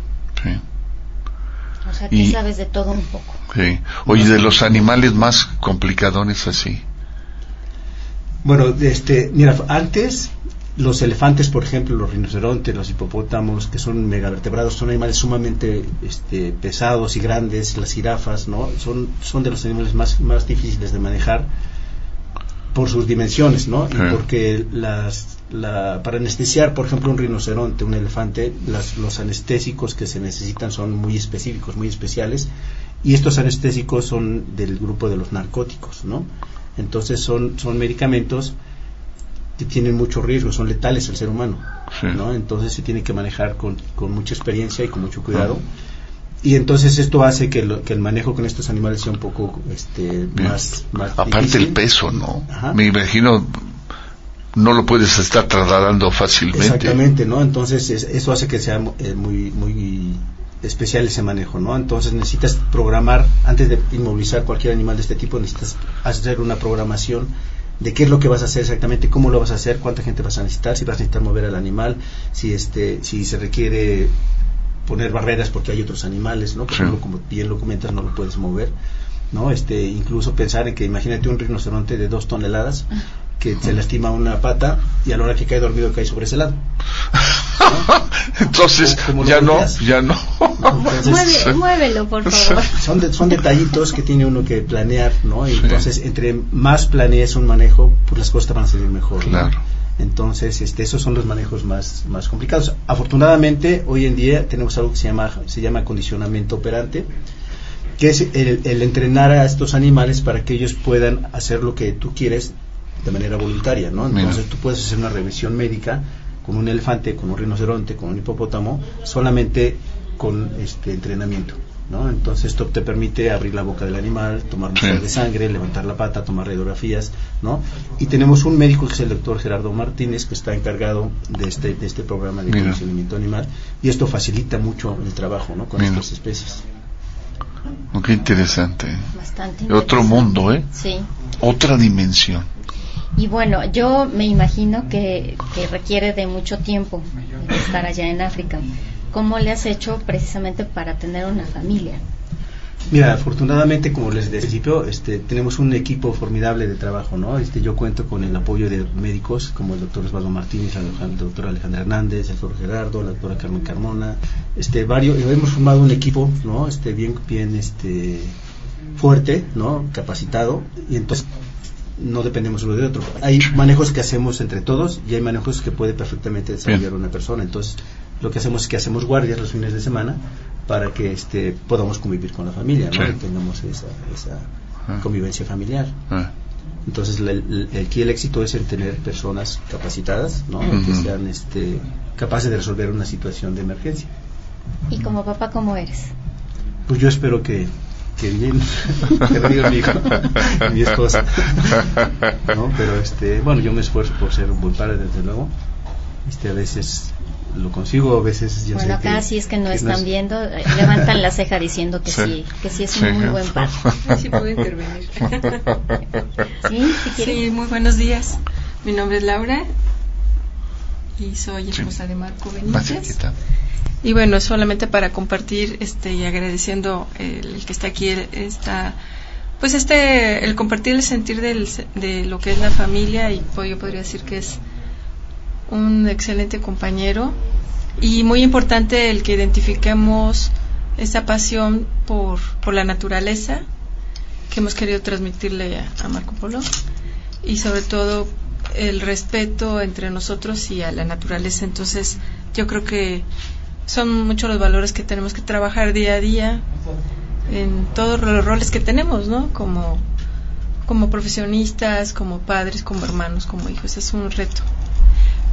O sea, que sabes de todo un poco. Sí. Oye, de los animales más complicadones así. Bueno, este, mira, antes los elefantes, por ejemplo, los rinocerontes, los hipopótamos, que son megavertebrados, son animales sumamente este, pesados y grandes, las jirafas, ¿no? Son, son de los animales más, más difíciles de manejar por sus dimensiones, ¿no? Y porque las, la, para anestesiar, por ejemplo, un rinoceronte, un elefante, las, los anestésicos que se necesitan son muy específicos, muy especiales, y estos anestésicos son del grupo de los narcóticos, ¿no? Entonces son, son medicamentos que tienen mucho riesgo, son letales al ser humano, ¿no? Entonces se tiene que manejar con, con, mucha experiencia y con mucho cuidado. Y entonces esto hace que, que, el manejo con estos animales sea un poco este, más, Aparte el peso, ¿no? Me imagino no lo puedes estar trasladando fácilmente. Exactamente, ¿no? Entonces eso hace que sea eh, muy muy especial ese manejo, ¿no? Entonces necesitas programar antes de inmovilizar cualquier animal de este tipo, necesitas hacer una programación de qué es lo que vas a hacer exactamente, cómo lo vas a hacer, cuánta gente vas a necesitar, si vas a necesitar mover al animal, si este, si se requiere poner barreras porque hay otros animales, ¿no? Como bien lo comentas, no lo puedes mover, ¿no? Este, incluso pensar en que imagínate un rinoceronte de dos toneladas que se lastima una pata y a la hora que cae dormido cae sobre ese lado. *laughs* Entonces, ya no, ya no. muévelo, por favor. Son, son detallitos que tiene uno que planear, ¿no? Y entonces, entre más planees un manejo, pues las cosas van a salir mejor. Claro. Entonces, este, esos son los manejos más, más complicados. Afortunadamente, hoy en día tenemos algo que se llama, se llama acondicionamiento operante, que es el, el entrenar a estos animales para que ellos puedan hacer lo que tú quieres de manera voluntaria, ¿no? Entonces tú puedes hacer una revisión médica con un elefante, con un rinoceronte, con un hipopótamo, solamente con este entrenamiento. ¿no? Entonces esto te permite abrir la boca del animal, tomar muestras de sangre, levantar la pata, tomar radiografías, ¿no? Y tenemos un médico que es el doctor Gerardo Martínez que está encargado de este de este programa de conocimiento animal y esto facilita mucho el trabajo, ¿no? Con estas especies. Oh, qué interesante. Bastante Otro mundo, ¿eh? Sí. Otra dimensión. Y bueno, yo me imagino que, requiere de mucho tiempo estar allá en África. ¿Cómo le has hecho precisamente para tener una familia? Mira, afortunadamente, como les decía, este, tenemos un equipo formidable de trabajo, ¿no? Este, yo cuento con el apoyo de médicos como el doctor Osvaldo Martínez, el doctor Alejandro Hernández, el doctor Gerardo, la doctora Carmen Carmona, este, varios, hemos formado un equipo, ¿no? Este, bien, bien, este, fuerte, ¿no? Capacitado, y entonces no dependemos uno de otro. Hay manejos que hacemos entre todos y hay manejos que puede perfectamente desarrollar una persona. Entonces, lo que hacemos es que hacemos guardias los fines de semana para que este podamos convivir con la familia, ¿no? Sí. Y tengamos esa, esa Ah. convivencia familiar. Ah, Entonces, la- el, aquí el éxito es en tener personas capacitadas, ¿no? Que sean este, capaces de resolver una situación de emergencia. Y como papá, ¿cómo eres? Pues yo espero que, que bien, *laughs* lo diga mi hijo, *laughs* mi esposa. ¿no? Pero este, bueno, yo me esfuerzo por ser un buen padre, desde luego. Este, a veces lo consigo, a veces yo bueno, sé que, acá sí es que no que están viendo, *laughs* eh, levantan la ceja diciendo que Sí. sí, que sí es Sí. un muy buen padre. Sí, puedo intervenir. ¿Sí? Sí, muy buenos días. Mi nombre es Laura y soy Sí. esposa de Marco Benítez. Y bueno, solamente para compartir este y agradeciendo el, el que está aquí el- esta pues este el compartir el sentir del, de lo que es la familia y pues, yo podría decir que es un excelente compañero y muy importante el que identifiquemos esa pasión por, por la naturaleza que hemos querido transmitirle a, a Marco Polo y sobre todo el respeto entre nosotros y a la naturaleza. Entonces, yo creo que son muchos los valores que tenemos que trabajar día a día en todos los roles que tenemos, ¿no? Como, como profesionistas, como padres, como hermanos, como hijos. Es un reto.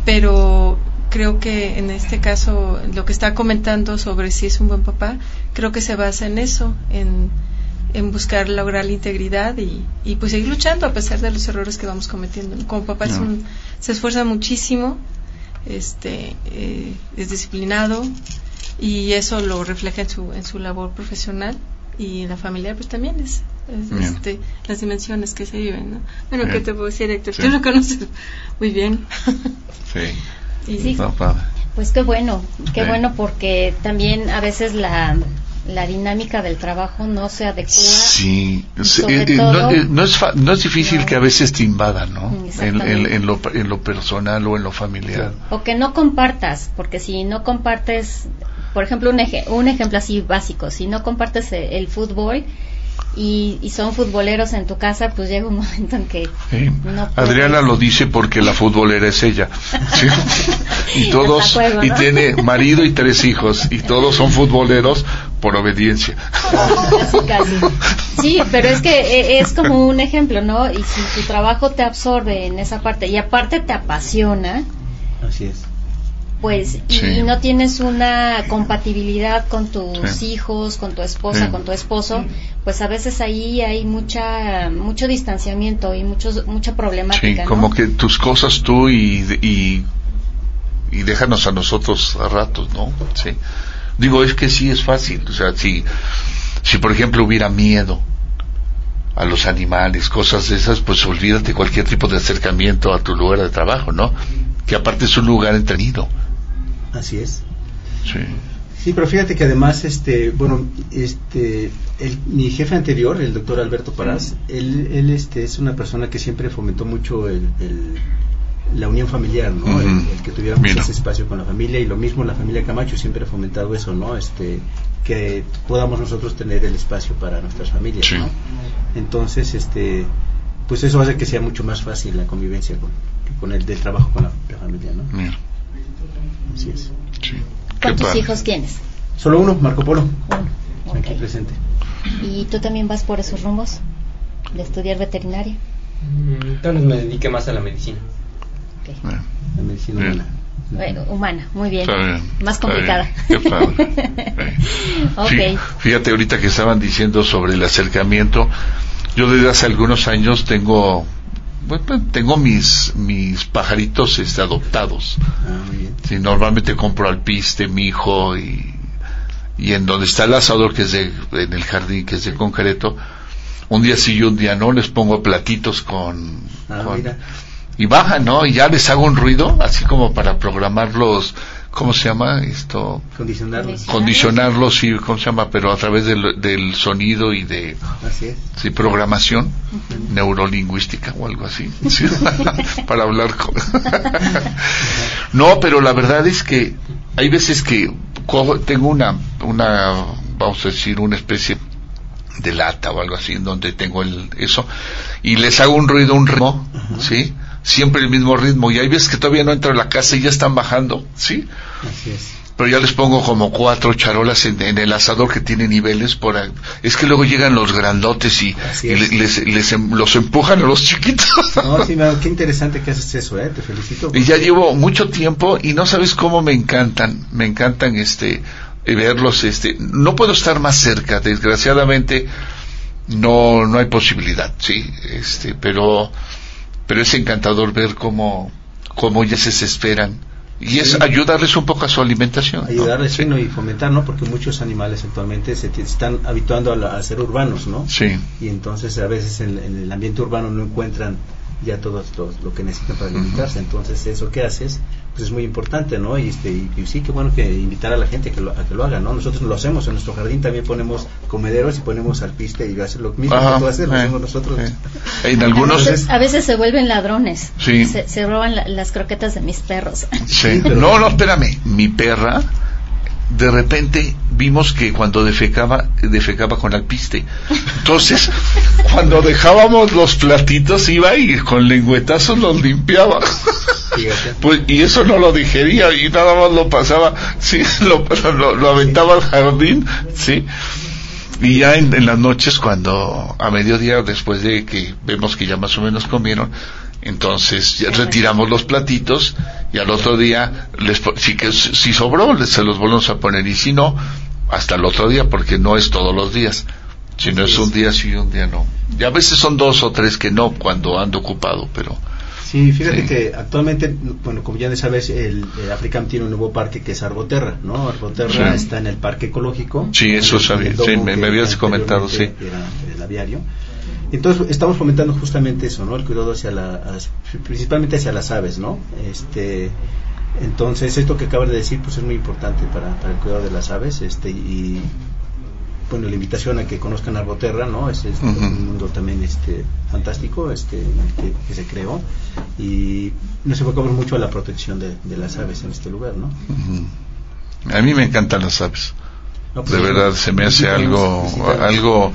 Pero creo que en este caso, lo que está comentando sobre si es un buen papá, creo que se basa en eso, en, en buscar lograr la integridad y, y pues seguir luchando a pesar de los errores que vamos cometiendo. Como papá es un- se esfuerza muchísimo, este, eh, es disciplinado y eso lo refleja en su, en su labor profesional y en la familiar pues también es, es, este, las dimensiones que se viven. ¿no? Bueno, Bien. ¿qué te puedo decir, Héctor? Sí. Tú lo conoces muy bien. Sí. *laughs* y, Sí. Padre. Pues qué bueno, qué bueno porque también a veces la, la dinámica del trabajo no se adecua. Sí, sobre eh, eh, todo- no, eh, no es fa- no es difícil No. que a veces te invadan, ¿no? En, en- en lo, en lo personal o en lo familiar. O que no compartas, porque si no compartes, por ejemplo, un, eje- un ejemplo así básico, si no compartes eh, el fútbol y, y son futboleros en tu casa, pues llega un *laughs* momento en que Sí. no puedes. Adriana lo dice porque la futbolera es ella. ¿sí? *laughs* Y todos, y tiene marido y tres hijos, y todos son futboleros por obediencia. Casi, casi. Sí, pero es que eh, es como un ejemplo, ¿no? Y si tu trabajo te absorbe en esa parte y aparte te apasiona, Así es. Pues y Sí. no tienes una compatibilidad con tus Sí. hijos, con tu esposa, Sí. con tu esposo, pues a veces ahí hay mucha mucho distanciamiento y muchos mucha Sí, problemática, ¿no? como que tus cosas tú y, y, y déjanos a nosotros a ratos, ¿no? Sí. Digo, es que sí es fácil. O sea, si, si por ejemplo hubiera miedo a los animales, cosas de esas, pues olvídate cualquier tipo de acercamiento a tu lugar de trabajo, ¿no? Que aparte es un lugar entretenido. Así es. Sí. Sí, pero fíjate que además, este, bueno, este, el- mi jefe anterior, el doctor Alberto Parás, él, él, este, es una persona que siempre fomentó mucho el, el- la unión familiar, ¿no? El, el que tuviéramos Mira. ese espacio con la familia y lo mismo la familia Camacho siempre ha fomentado eso, ¿no? Este, que podamos nosotros tener el espacio para nuestras familias, Sí. ¿no? Entonces, este, pues eso hace que sea mucho más fácil la convivencia con, con el del trabajo con la propia familia, ¿no? Mira, Así es. sí. ¿Cuántos padre. hijos tienes? Solo uno, Marco Polo, Uno. aquí presente. ¿Y tú también vas por esos rumbos de estudiar veterinaria? Mm, Tal vez me dedique más a la medicina. Ok. Eh, La medicina Bien. humana. Bueno, humana, muy bien. Más complicada. bien. Qué padre. *laughs* ok. Fí- Fíjate ahorita que estaban diciendo sobre el acercamiento. Yo desde hace algunos años tengo, bueno, tengo mis mis pajaritos este, adoptados. Ah, muy bien. Sí, normalmente compro alpiste, mi hijo y y en donde está el asador que es de en el jardín que es de concreto. Un día sí y un día no les pongo platitos con, Ah, con- y bajan, ¿no? Y ya les hago un ruido así como para programarlos. ¿Cómo se llama esto? Condicionarlo. Condici- condicionarlos sí, ¿cómo se llama? Pero a través del, del sonido y de Así es. sí, programación neurolingüística o algo así, *laughs* sí, *laughs* para hablar con... *laughs* no, pero la verdad es que hay veces que cojo- tengo una, una, vamos a decir, una especie de lata o algo así, en donde tengo el, eso, y les hago un ruido, un ritmo, ¿sí? Siempre el mismo ritmo, y hay veces que todavía no entro a la casa y ya están bajando, ¿sí? Así es. pero ya les pongo como cuatro charolas en, en el asador que tiene niveles por ahí. Es que luego llegan los grandotes y, les, les em- los empujan a los chiquitos. No, sí, qué interesante que haces eso, ¿eh? Te felicito. Y ya llevo mucho tiempo y no sabes cómo me encantan, me encantan este eh, verlos, este, no puedo estar más cerca, desgraciadamente no no hay posibilidad, sí, este, pero pero es encantador ver cómo cómo ellas se esperan y es Sí. ayudarles un poco a su alimentación. ¿no? ayudarles Sí. y fomentar, ¿no? Porque muchos animales actualmente se están habituando a, la- a ser urbanos, ¿no? Sí. Y entonces a veces en, en el ambiente urbano no encuentran ya todo lo, lo que necesitan para alimentarse. Entonces eso que haces pues es muy importante, ¿no? Y, este, y, y sí que bueno que invitar a la gente a que lo, a que lo haga, ¿no? Nosotros lo hacemos en nuestro jardín, también ponemos comederos y ponemos alpiste y hacer lo mismo Ajá, que tú haces, lo eh, hacemos nosotros. eh. En A algunos veces, a veces se vuelven ladrones. Sí. Se, se roban la- las croquetas de mis perros. Sí. pero- *laughs* No, no, espérame. Mi perra, de repente vimos que cuando defecaba, defecaba con alpiste. Entonces, *laughs* cuando dejábamos los platitos, iba y con lengüetazos los limpiaba. Pues, y eso no lo digería y nada más lo pasaba, sí, *laughs* lo, lo, lo aventaba al jardín, sí. Y ya en, en las noches, cuando a mediodía, después de que vemos que ya más o menos comieron, entonces retiramos los platitos y al otro día, les, si, que, si sobró, les- se los volvemos a poner y si no, hasta el otro día, porque no es todos los días. Si no es un día sí y un día no. Y a veces son dos o tres que no cuando ando ocupado, pero Sí, fíjate Sí. que actualmente, bueno, como ya sabes, el, el Africam tiene un nuevo parque que es Arboterra, ¿no? Arboterra Sí. está en el parque ecológico. Sí, eso sabía, sí, me- me habías comentado, anteriormente Era el aviario. Entonces, estamos fomentando justamente eso, ¿no? El cuidado hacia la, principalmente hacia las aves, ¿no? Este, entonces, esto que acabas de decir, pues es muy importante para, para el cuidado de las aves, este, y bueno, la invitación a que conozcan Arboterra, ¿no? Es, un mundo también este fantástico este que, que se creó y nos enfocamos mucho a la protección de, de las aves en este lugar, ¿no? Ujú. A mí me encantan las aves. No, pues, De verdad, se me hace algo, algo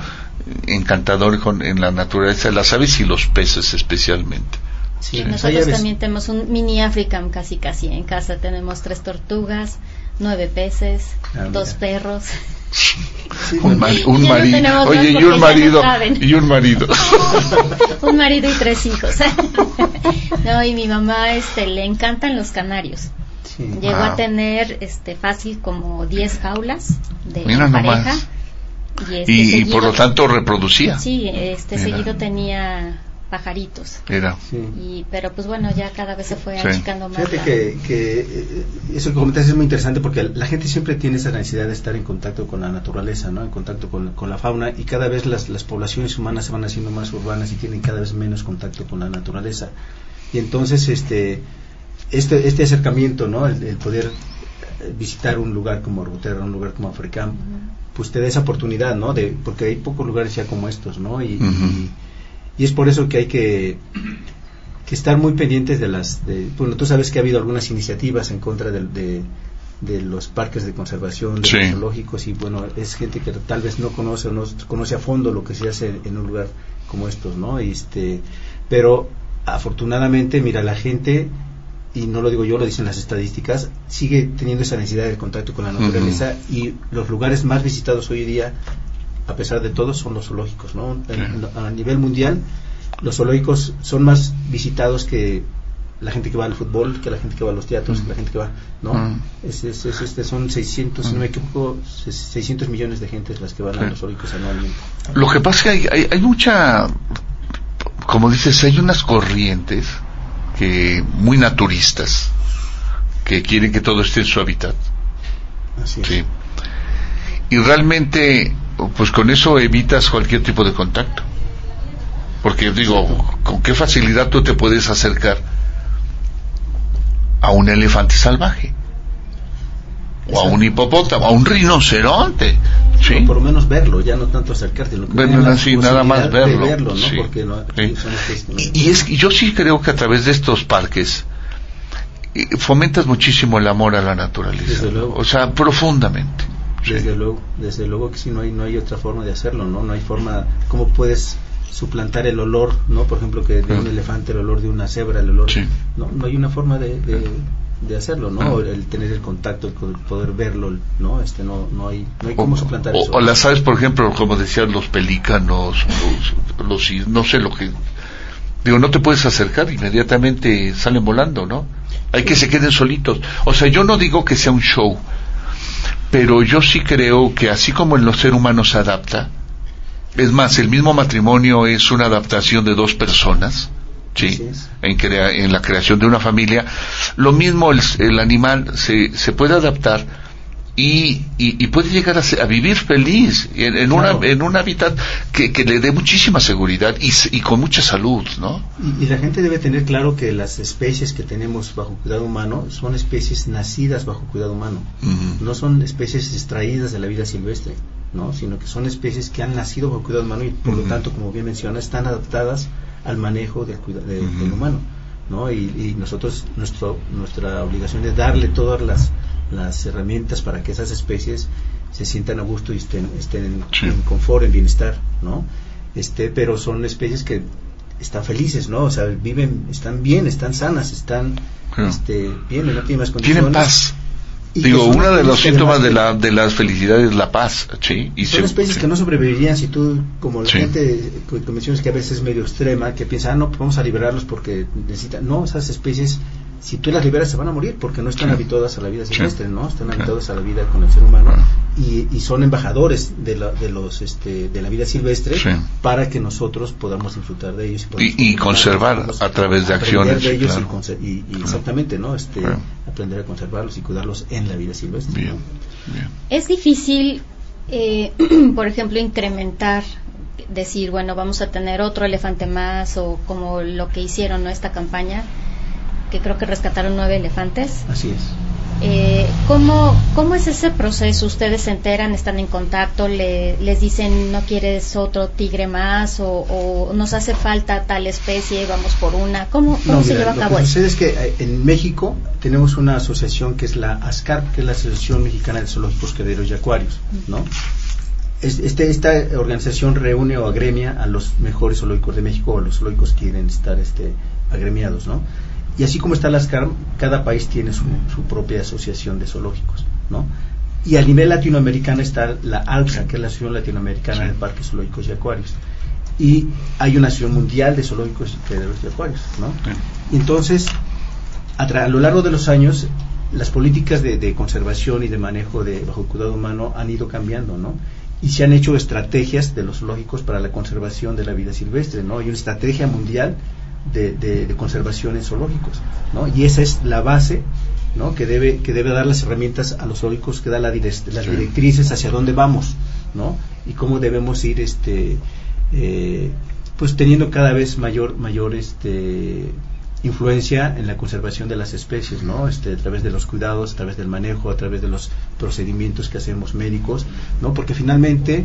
encantador con, en la naturaleza, las aves y los peces especialmente. Sí, Nosotros también tenemos un mini African casi casi en casa. Tenemos tres tortugas, nueve peces, Ah, mira. dos perros. Sí, Un, Ya marido, oye, y un marido, y un marido. un marido y tres hijos. *laughs* no, y mi mamá este le encantan los canarios. sí. Llegó Ah. a tener este fácil como 10 jaulas de Mira pareja. nomás. Y, este, Y, y seguido- por lo tanto reproducía. Sí, este Mira. seguido tenía pajaritos. Era. Sí. Y, pero pues bueno, ya cada vez se fue Sí. achicando más. Fíjate la- que, que eh, eso que comentas es muy interesante porque la gente siempre tiene esa necesidad de estar en contacto con la naturaleza, ¿no? En contacto con, con la fauna y cada vez las, las poblaciones humanas se van haciendo más urbanas y tienen cada vez menos contacto con la naturaleza. Y entonces este este, este acercamiento, ¿no? El, el poder visitar un lugar como Arboterra, un lugar como Africam, pues te da esa oportunidad, ¿no? De, porque hay pocos lugares ya como estos, ¿no? Y, y- y es por eso que hay que, que estar muy pendientes de las... De, bueno, tú sabes que ha habido algunas iniciativas en contra de, de los parques de conservación, de Sí. los zoológicos, y bueno, es gente que tal vez no conoce o no conoce a fondo lo que se hace en un lugar como estos, ¿no? Y este, pero afortunadamente, mira, la gente, y no lo digo yo, lo dicen las estadísticas, sigue teniendo esa necesidad de contacto con la naturaleza y los lugares más visitados hoy día, a pesar de todo, son los zoológicos, ¿no? En- a nivel mundial, los zoológicos son más visitados que la gente que va al fútbol, que la gente que va a los teatros, que la gente que va, ¿no? Es, es- es- este, son 600, si no me equivoco, 600 millones de gentes las que van a los zoológicos anualmente. Lo que pasa es que hay, hay, hay mucha, como dices, hay unas corrientes que muy naturistas que quieren que todo esté en su hábitat. Así es. Sí. Y realmente, pues con eso evitas cualquier tipo de contacto. Porque digo, con qué facilidad tú te puedes acercar a un elefante salvaje. O a un hipopótamo, a un rinoceronte. ¿Sí? O por lo menos verlo, ya no tanto acercarte, lo que Verlo así, nada más verlo, ¿no? sí. Porque no, Sí. son especies- Y, y es que yo sí creo que a través de estos parques eh, fomentas muchísimo el amor a la naturaleza. Desde luego. O sea, profundamente. Desde luego, desde luego que si no hay no hay otra forma de hacerlo, ¿no? No hay forma, ¿cómo puedes suplantar el olor, ¿no? Por ejemplo, que de un elefante, el olor de una cebra, el olor, no, no hay una forma de, de, de hacerlo, ¿no? El tener el contacto, el poder verlo, ¿no? Este, no, no hay, no hay cómo suplantar o, eso. O las aves, por ejemplo, como decían los pelícanos, los, los, no sé lo que, digo, no te puedes acercar, inmediatamente salen volando, ¿no? Hay que se queden solitos. O sea, yo no digo que sea un show, pero yo sí creo que así como en los seres humanos se adapta, es más, el mismo matrimonio es una adaptación de dos personas, ¿sí? En, crea en la creación de una familia. Lo mismo el, el animal se, se puede adaptar y, y, y, puede llegar a, a vivir feliz en, en claro. una, en un hábitat que, que, le dé muchísima seguridad y, y con mucha salud, ¿no? Y, y, la gente debe tener claro que las especies que tenemos bajo cuidado humano son especies nacidas bajo cuidado humano, uh -huh. no son especies extraídas de la vida silvestre, ¿no? Sino que son especies que han nacido bajo cuidado humano y por uh -huh. lo tanto, como bien menciona, están adaptadas al manejo del, de, uh -huh. del humano, ¿no? Y, y nosotros, nuestro, nuestra obligación es darle todas las las herramientas para que esas especies se sientan a gusto y estén, estén en, en, confort, en bienestar, ¿no? Este, pero son especies que están felices, ¿no? O sea, viven, están bien, están sanas, están este, bien, no tienen más condiciones. Tienen paz. Digo, uno de los síntomas de la, de la felicidad es la paz, ¿sí? Y son se, especies sí. que no sobrevivirían si tú, como la sí. gente que mencionas que a veces es medio extrema, que piensa, ah, no, pues vamos a liberarlos porque necesitan. No, esas especies si tú las liberas se van a morir porque no están sí. habituadas a la vida silvestre, sí. ¿no? Están sí. habituadas a la vida con el ser humano y, y, son embajadores de, la, de los este, de la vida silvestre para que nosotros podamos disfrutar de ellos y, y, y conservar a través de acciones de ellos claro. y, claro. exactamente, ¿no? Este, aprender a conservarlos y cuidarlos en la vida silvestre. Bien. Bien. Es difícil, eh, *clears throat* por ejemplo, incrementar decir, bueno, vamos a tener otro elefante más o como lo que hicieron, ¿no? Esta campaña que creo que rescataron nueve elefantes. Así es. Eh, ¿cómo, ¿Cómo es ese proceso? ¿Ustedes se enteran, están en contacto, le, les dicen no quieres otro tigre más o, o, nos hace falta tal especie, vamos por una? ¿Cómo, cómo no, se mira, lleva a cabo? Lo que sucede es que en México tenemos una asociación que es la ASCARP, que es la Asociación Mexicana de Zoológicos, Criaderos y Acuarios, ¿no? Este, esta organización reúne o agremia a los mejores zoológicos de México o los zoológicos que quieren estar este, agremiados, ¿no? Y así como está las CARM, cada país tiene su, su, propia asociación de zoológicos, ¿no? Y a nivel latinoamericano está la ALSA, que es la Asociación Latinoamericana sí. de Parques Zoológicos y Acuarios. Y hay una Asociación Mundial de Zoológicos y Criaderos y Acuarios, ¿no? Sí. Entonces, a, a, lo largo de los años, las políticas de, de, conservación y de manejo de bajo cuidado humano han ido cambiando, ¿no? Y se han hecho estrategias de los zoológicos para la conservación de la vida silvestre, ¿no? Hay una estrategia mundial de, de, de, conservación en zoológicos, ¿no? Y esa es la base, ¿no? Que debe, que debe dar las herramientas a los zoológicos, que da la direct, las directrices hacia dónde vamos, ¿no? Y cómo debemos ir, este, eh, pues teniendo cada vez mayor, mayor, este, influencia en la conservación de las especies, ¿no? Este, a través de los cuidados, a través del manejo, a través de los procedimientos que hacemos médicos, ¿no? Porque finalmente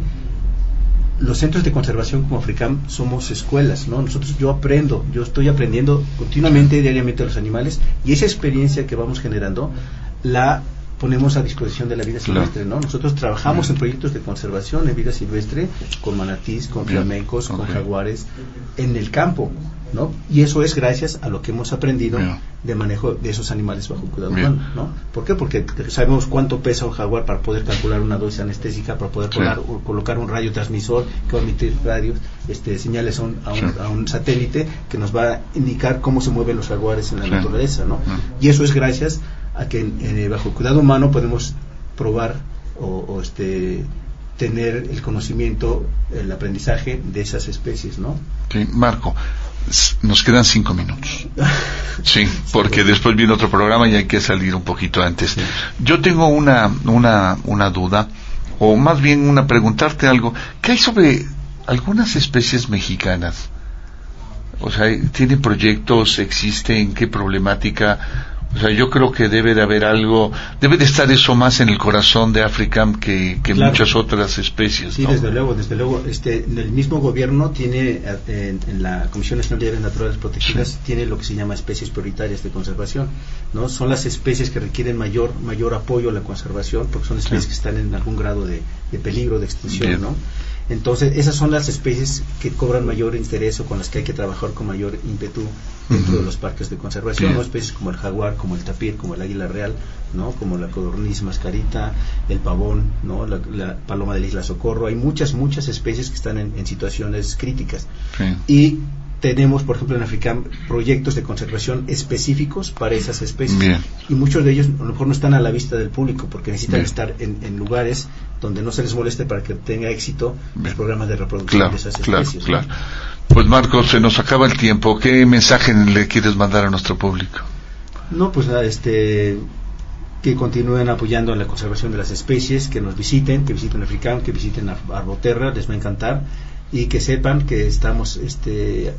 los centros de conservación como Africam somos escuelas, ¿no? Nosotros yo aprendo, yo estoy aprendiendo continuamente, diariamente a los animales y esa experiencia que vamos generando la ponemos a disposición de la vida silvestre, ¿no? Nosotros trabajamos en proyectos de conservación en vida silvestre con manatís, con flamencos, okay. con jaguares en el campo, ¿no? Y eso es gracias a lo que hemos aprendido Bien. de manejo de esos animales bajo cuidado humano, ¿no? ¿Por qué? Porque sabemos cuánto pesa un jaguar para poder calcular una dosis anestésica, para poder sí. colocar un radio transmisor que va a emitir radios, este, señales a un, a, un, sí. a un, satélite que nos va a indicar cómo se mueven los jaguares en la sí. naturaleza, ¿no? Y eso es gracias a que en, bajo cuidado humano podemos probar o, o este tener el conocimiento, el aprendizaje de esas especies, ¿no? Sí, Marco, nos quedan cinco minutos. *laughs* Sí, porque después viene otro programa y hay que salir un poquito antes. Yo tengo una, una, una duda, o más bien una preguntarte algo. ¿Qué hay sobre algunas especies mexicanas? O sea, ¿tienen proyectos? ¿Existen? ¿Qué problemática? O sea, yo creo que debe de haber algo, debe de estar eso más en el corazón de Africam que, que claro. muchas otras especies. Sí, ¿no? desde luego, desde luego. Este, el mismo gobierno tiene, en, en la Comisión Nacional de Áreas Naturales Protegidas, sí. tiene lo que se llama especies prioritarias de conservación. ¿no? Son las especies que requieren mayor, mayor apoyo a la conservación porque son especies sí. que están en algún grado de, de peligro, de extinción. ¿no? Entonces, esas son las especies que cobran mayor interés o con las que hay que trabajar con mayor ímpetu dentro de los parques de conservación. ¿no? especies como el jaguar, como el tapir, como el águila real, ¿no? como la codorniz mascarita, el pavón, ¿no? la, la paloma de la isla Socorro. Hay muchas, muchas especies que están en, en situaciones críticas. Sí. Y tenemos, por ejemplo, en Africam proyectos de conservación específicos para esas especies. Bien. Y muchos de ellos a lo mejor no están a la vista del público porque necesitan Bien. estar en, en lugares donde no se les moleste para que tenga éxito Bien. los programas de reproducción Claro, de esas claro, especies. ¿no? claro. Pues Marcos, se nos acaba el tiempo. ¿Qué mensaje le quieres mandar a nuestro público? No, pues nada, este que continúen apoyando en la conservación de las especies, que nos visiten, que visiten Africam, que visiten Ar- Arboterra, les va a encantar y que sepan que estamos este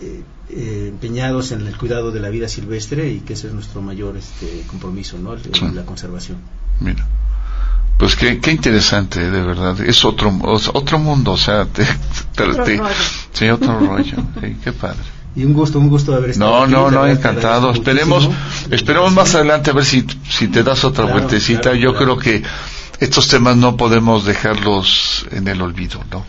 eh, eh, empeñados en el cuidado de la vida silvestre y que ese es nuestro mayor este compromiso, ¿no? El- Sí. la conservación. Mira. Pues qué, qué interesante, de verdad. Es otro, otro mundo, o sea, te, te- Otro te- rollo. sí, otro rollo. Sí, qué padre. Y un gusto, un gusto haber estado No, aquí, no, no, encantado. Esperemos, muchísimo. esperemos más adelante a ver si, si te das otra Claro, vueltecita. claro, Yo claro. creo que estos temas no podemos dejarlos en el olvido, ¿no?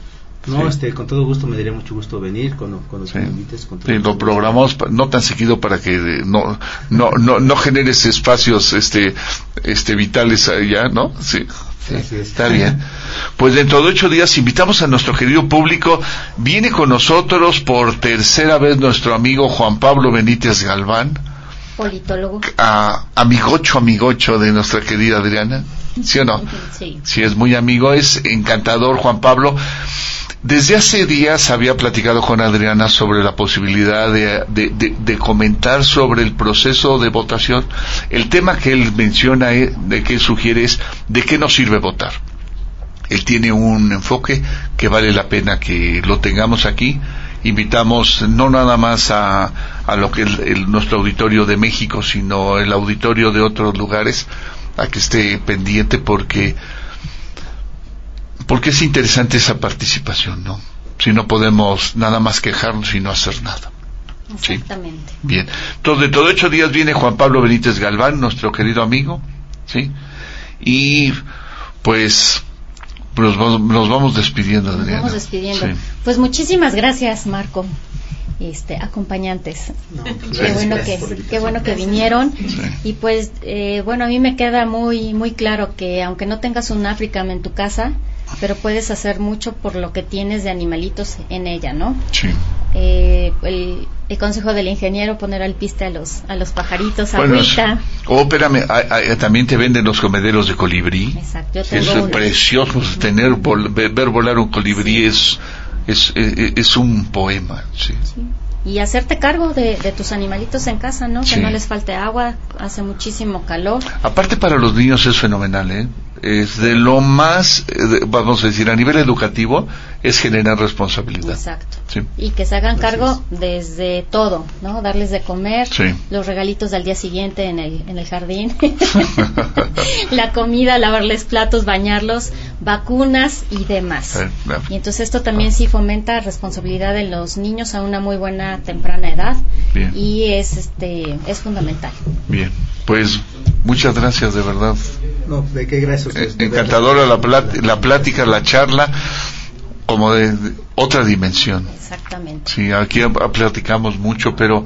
No, Sí. este, con todo gusto me daría mucho gusto venir cuando, cuando Sí. te me invites. Con todo Sí, lo programamos no tan seguido para que eh, no no no no generes espacios este este vitales allá, ¿no? Sí. sí, está bien. Pues dentro de ocho días invitamos a nuestro querido público. Viene con nosotros por tercera vez nuestro amigo Juan Pablo Benítez Galván, Politólogo. a, amigocho, amigocho de nuestra querida Adriana. ¿Sí o no? Sí. Sí, es muy amigo, es encantador Juan Pablo. Desde hace días había platicado con Adriana sobre la posibilidad de, de- de- de comentar sobre el proceso de votación. El tema que él menciona, de que él sugiere es de qué nos sirve votar. Él tiene un enfoque que vale la pena que lo tengamos aquí. Invitamos no nada más a, lo que el- nuestro auditorio de México, sino el auditorio de otros lugares a que esté pendiente porque porque es interesante esa participación, ¿no? Si no podemos nada más quejarnos y no hacer nada. Sí. Exactamente. Bien. Entonces, de ocho días viene Juan Pablo Benítez Galván, nuestro querido amigo, ¿sí? Y, pues, nos vamos, nos vamos despidiendo, Nos Adriana. vamos despidiendo. Sí. Pues muchísimas gracias, Marco. Este, acompañantes. No, pues, Qué gracias, bueno gracias que, qué bueno que vinieron. Sí. Y pues, eh, bueno, a mí me queda muy, muy claro que aunque no tengas un Africam en tu casa, pero puedes hacer mucho por lo que tienes de animalitos en ella, ¿no? Sí. Eh, el, el consejo del ingeniero, poner al piste a los, a los pajaritos, Bueno, es- agüita. oh, espérame, hay- también te venden los comederos de colibrí. Exacto, yo Es tengo uno. precioso tener, vol- ver, volar un colibrí es, es, es, es un poema, sí. Y hacerte cargo de, de tus animalitos en casa, ¿no? Sí. Que no les falte agua, hace muchísimo calor. Aparte para los niños es fenomenal, ¿eh? Es de lo más, eh, vamos a decir, a nivel educativo, es generar responsabilidad. Exacto. Sí. Y que se hagan cargo desde todo, ¿no? Darles de comer, Sí. los regalitos del día siguiente en el, en el jardín, *laughs* la comida, lavarles platos, bañarlos, vacunas y demás. Y entonces esto también sí fomenta responsabilidad de los niños a una muy buena temprana edad Bien. y es este es fundamental. Bien, pues muchas gracias de verdad. No, de qué gracias Eh, encantadora la, la plática, la charla, como de, de otra dimensión. Exactamente. Sí, aquí a- a- platicamos mucho, pero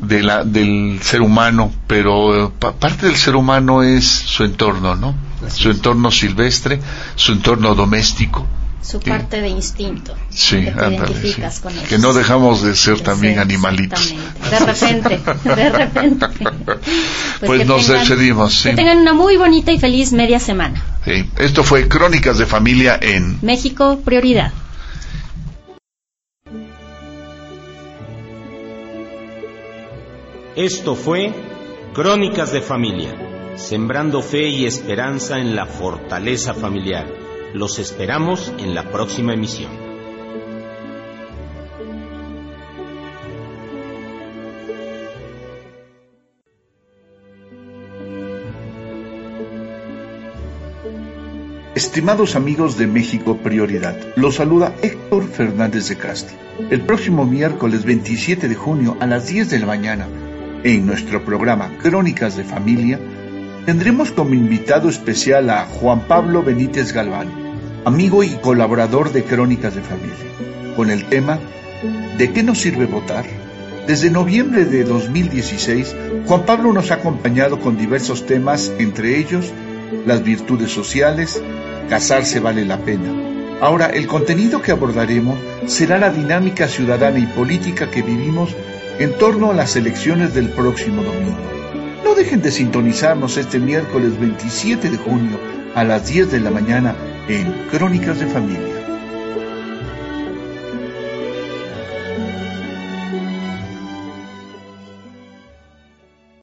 de la, del ser humano, pero eh, pa- parte del ser humano es su entorno, ¿no? Así Su es. entorno silvestre, su entorno doméstico. Su Sí. parte de instinto. Sí, que te ándale, identificas sí. con ellos. Que no dejamos de ser también animalitos. De repente, de repente. *laughs* Pues que nos despedimos, sí. Que tengan una muy bonita y feliz media semana. Sí. Esto fue Crónicas de Familia en México, prioridad. Esto fue Crónicas de Familia, sembrando fe y esperanza en la fortaleza familiar. Los esperamos en la próxima emisión. Estimados amigos de México Prioridad, los saluda Héctor Fernández de Castro. El próximo miércoles 27 de junio a las 10 de la mañana, en nuestro programa Crónicas de Familia, tendremos como invitado especial a Juan Pablo Benítez Galván, amigo y colaborador de Crónicas de Familia, con el tema ¿De qué nos sirve votar? Desde noviembre de 2016, Juan Pablo nos ha acompañado con diversos temas, entre ellos las virtudes sociales, casarse vale la pena. Ahora, el contenido que abordaremos será la dinámica ciudadana y política que vivimos en torno a las elecciones del próximo domingo. No dejen de sintonizarnos este miércoles 27 de junio a las 10 de la mañana en Crónicas de Familia.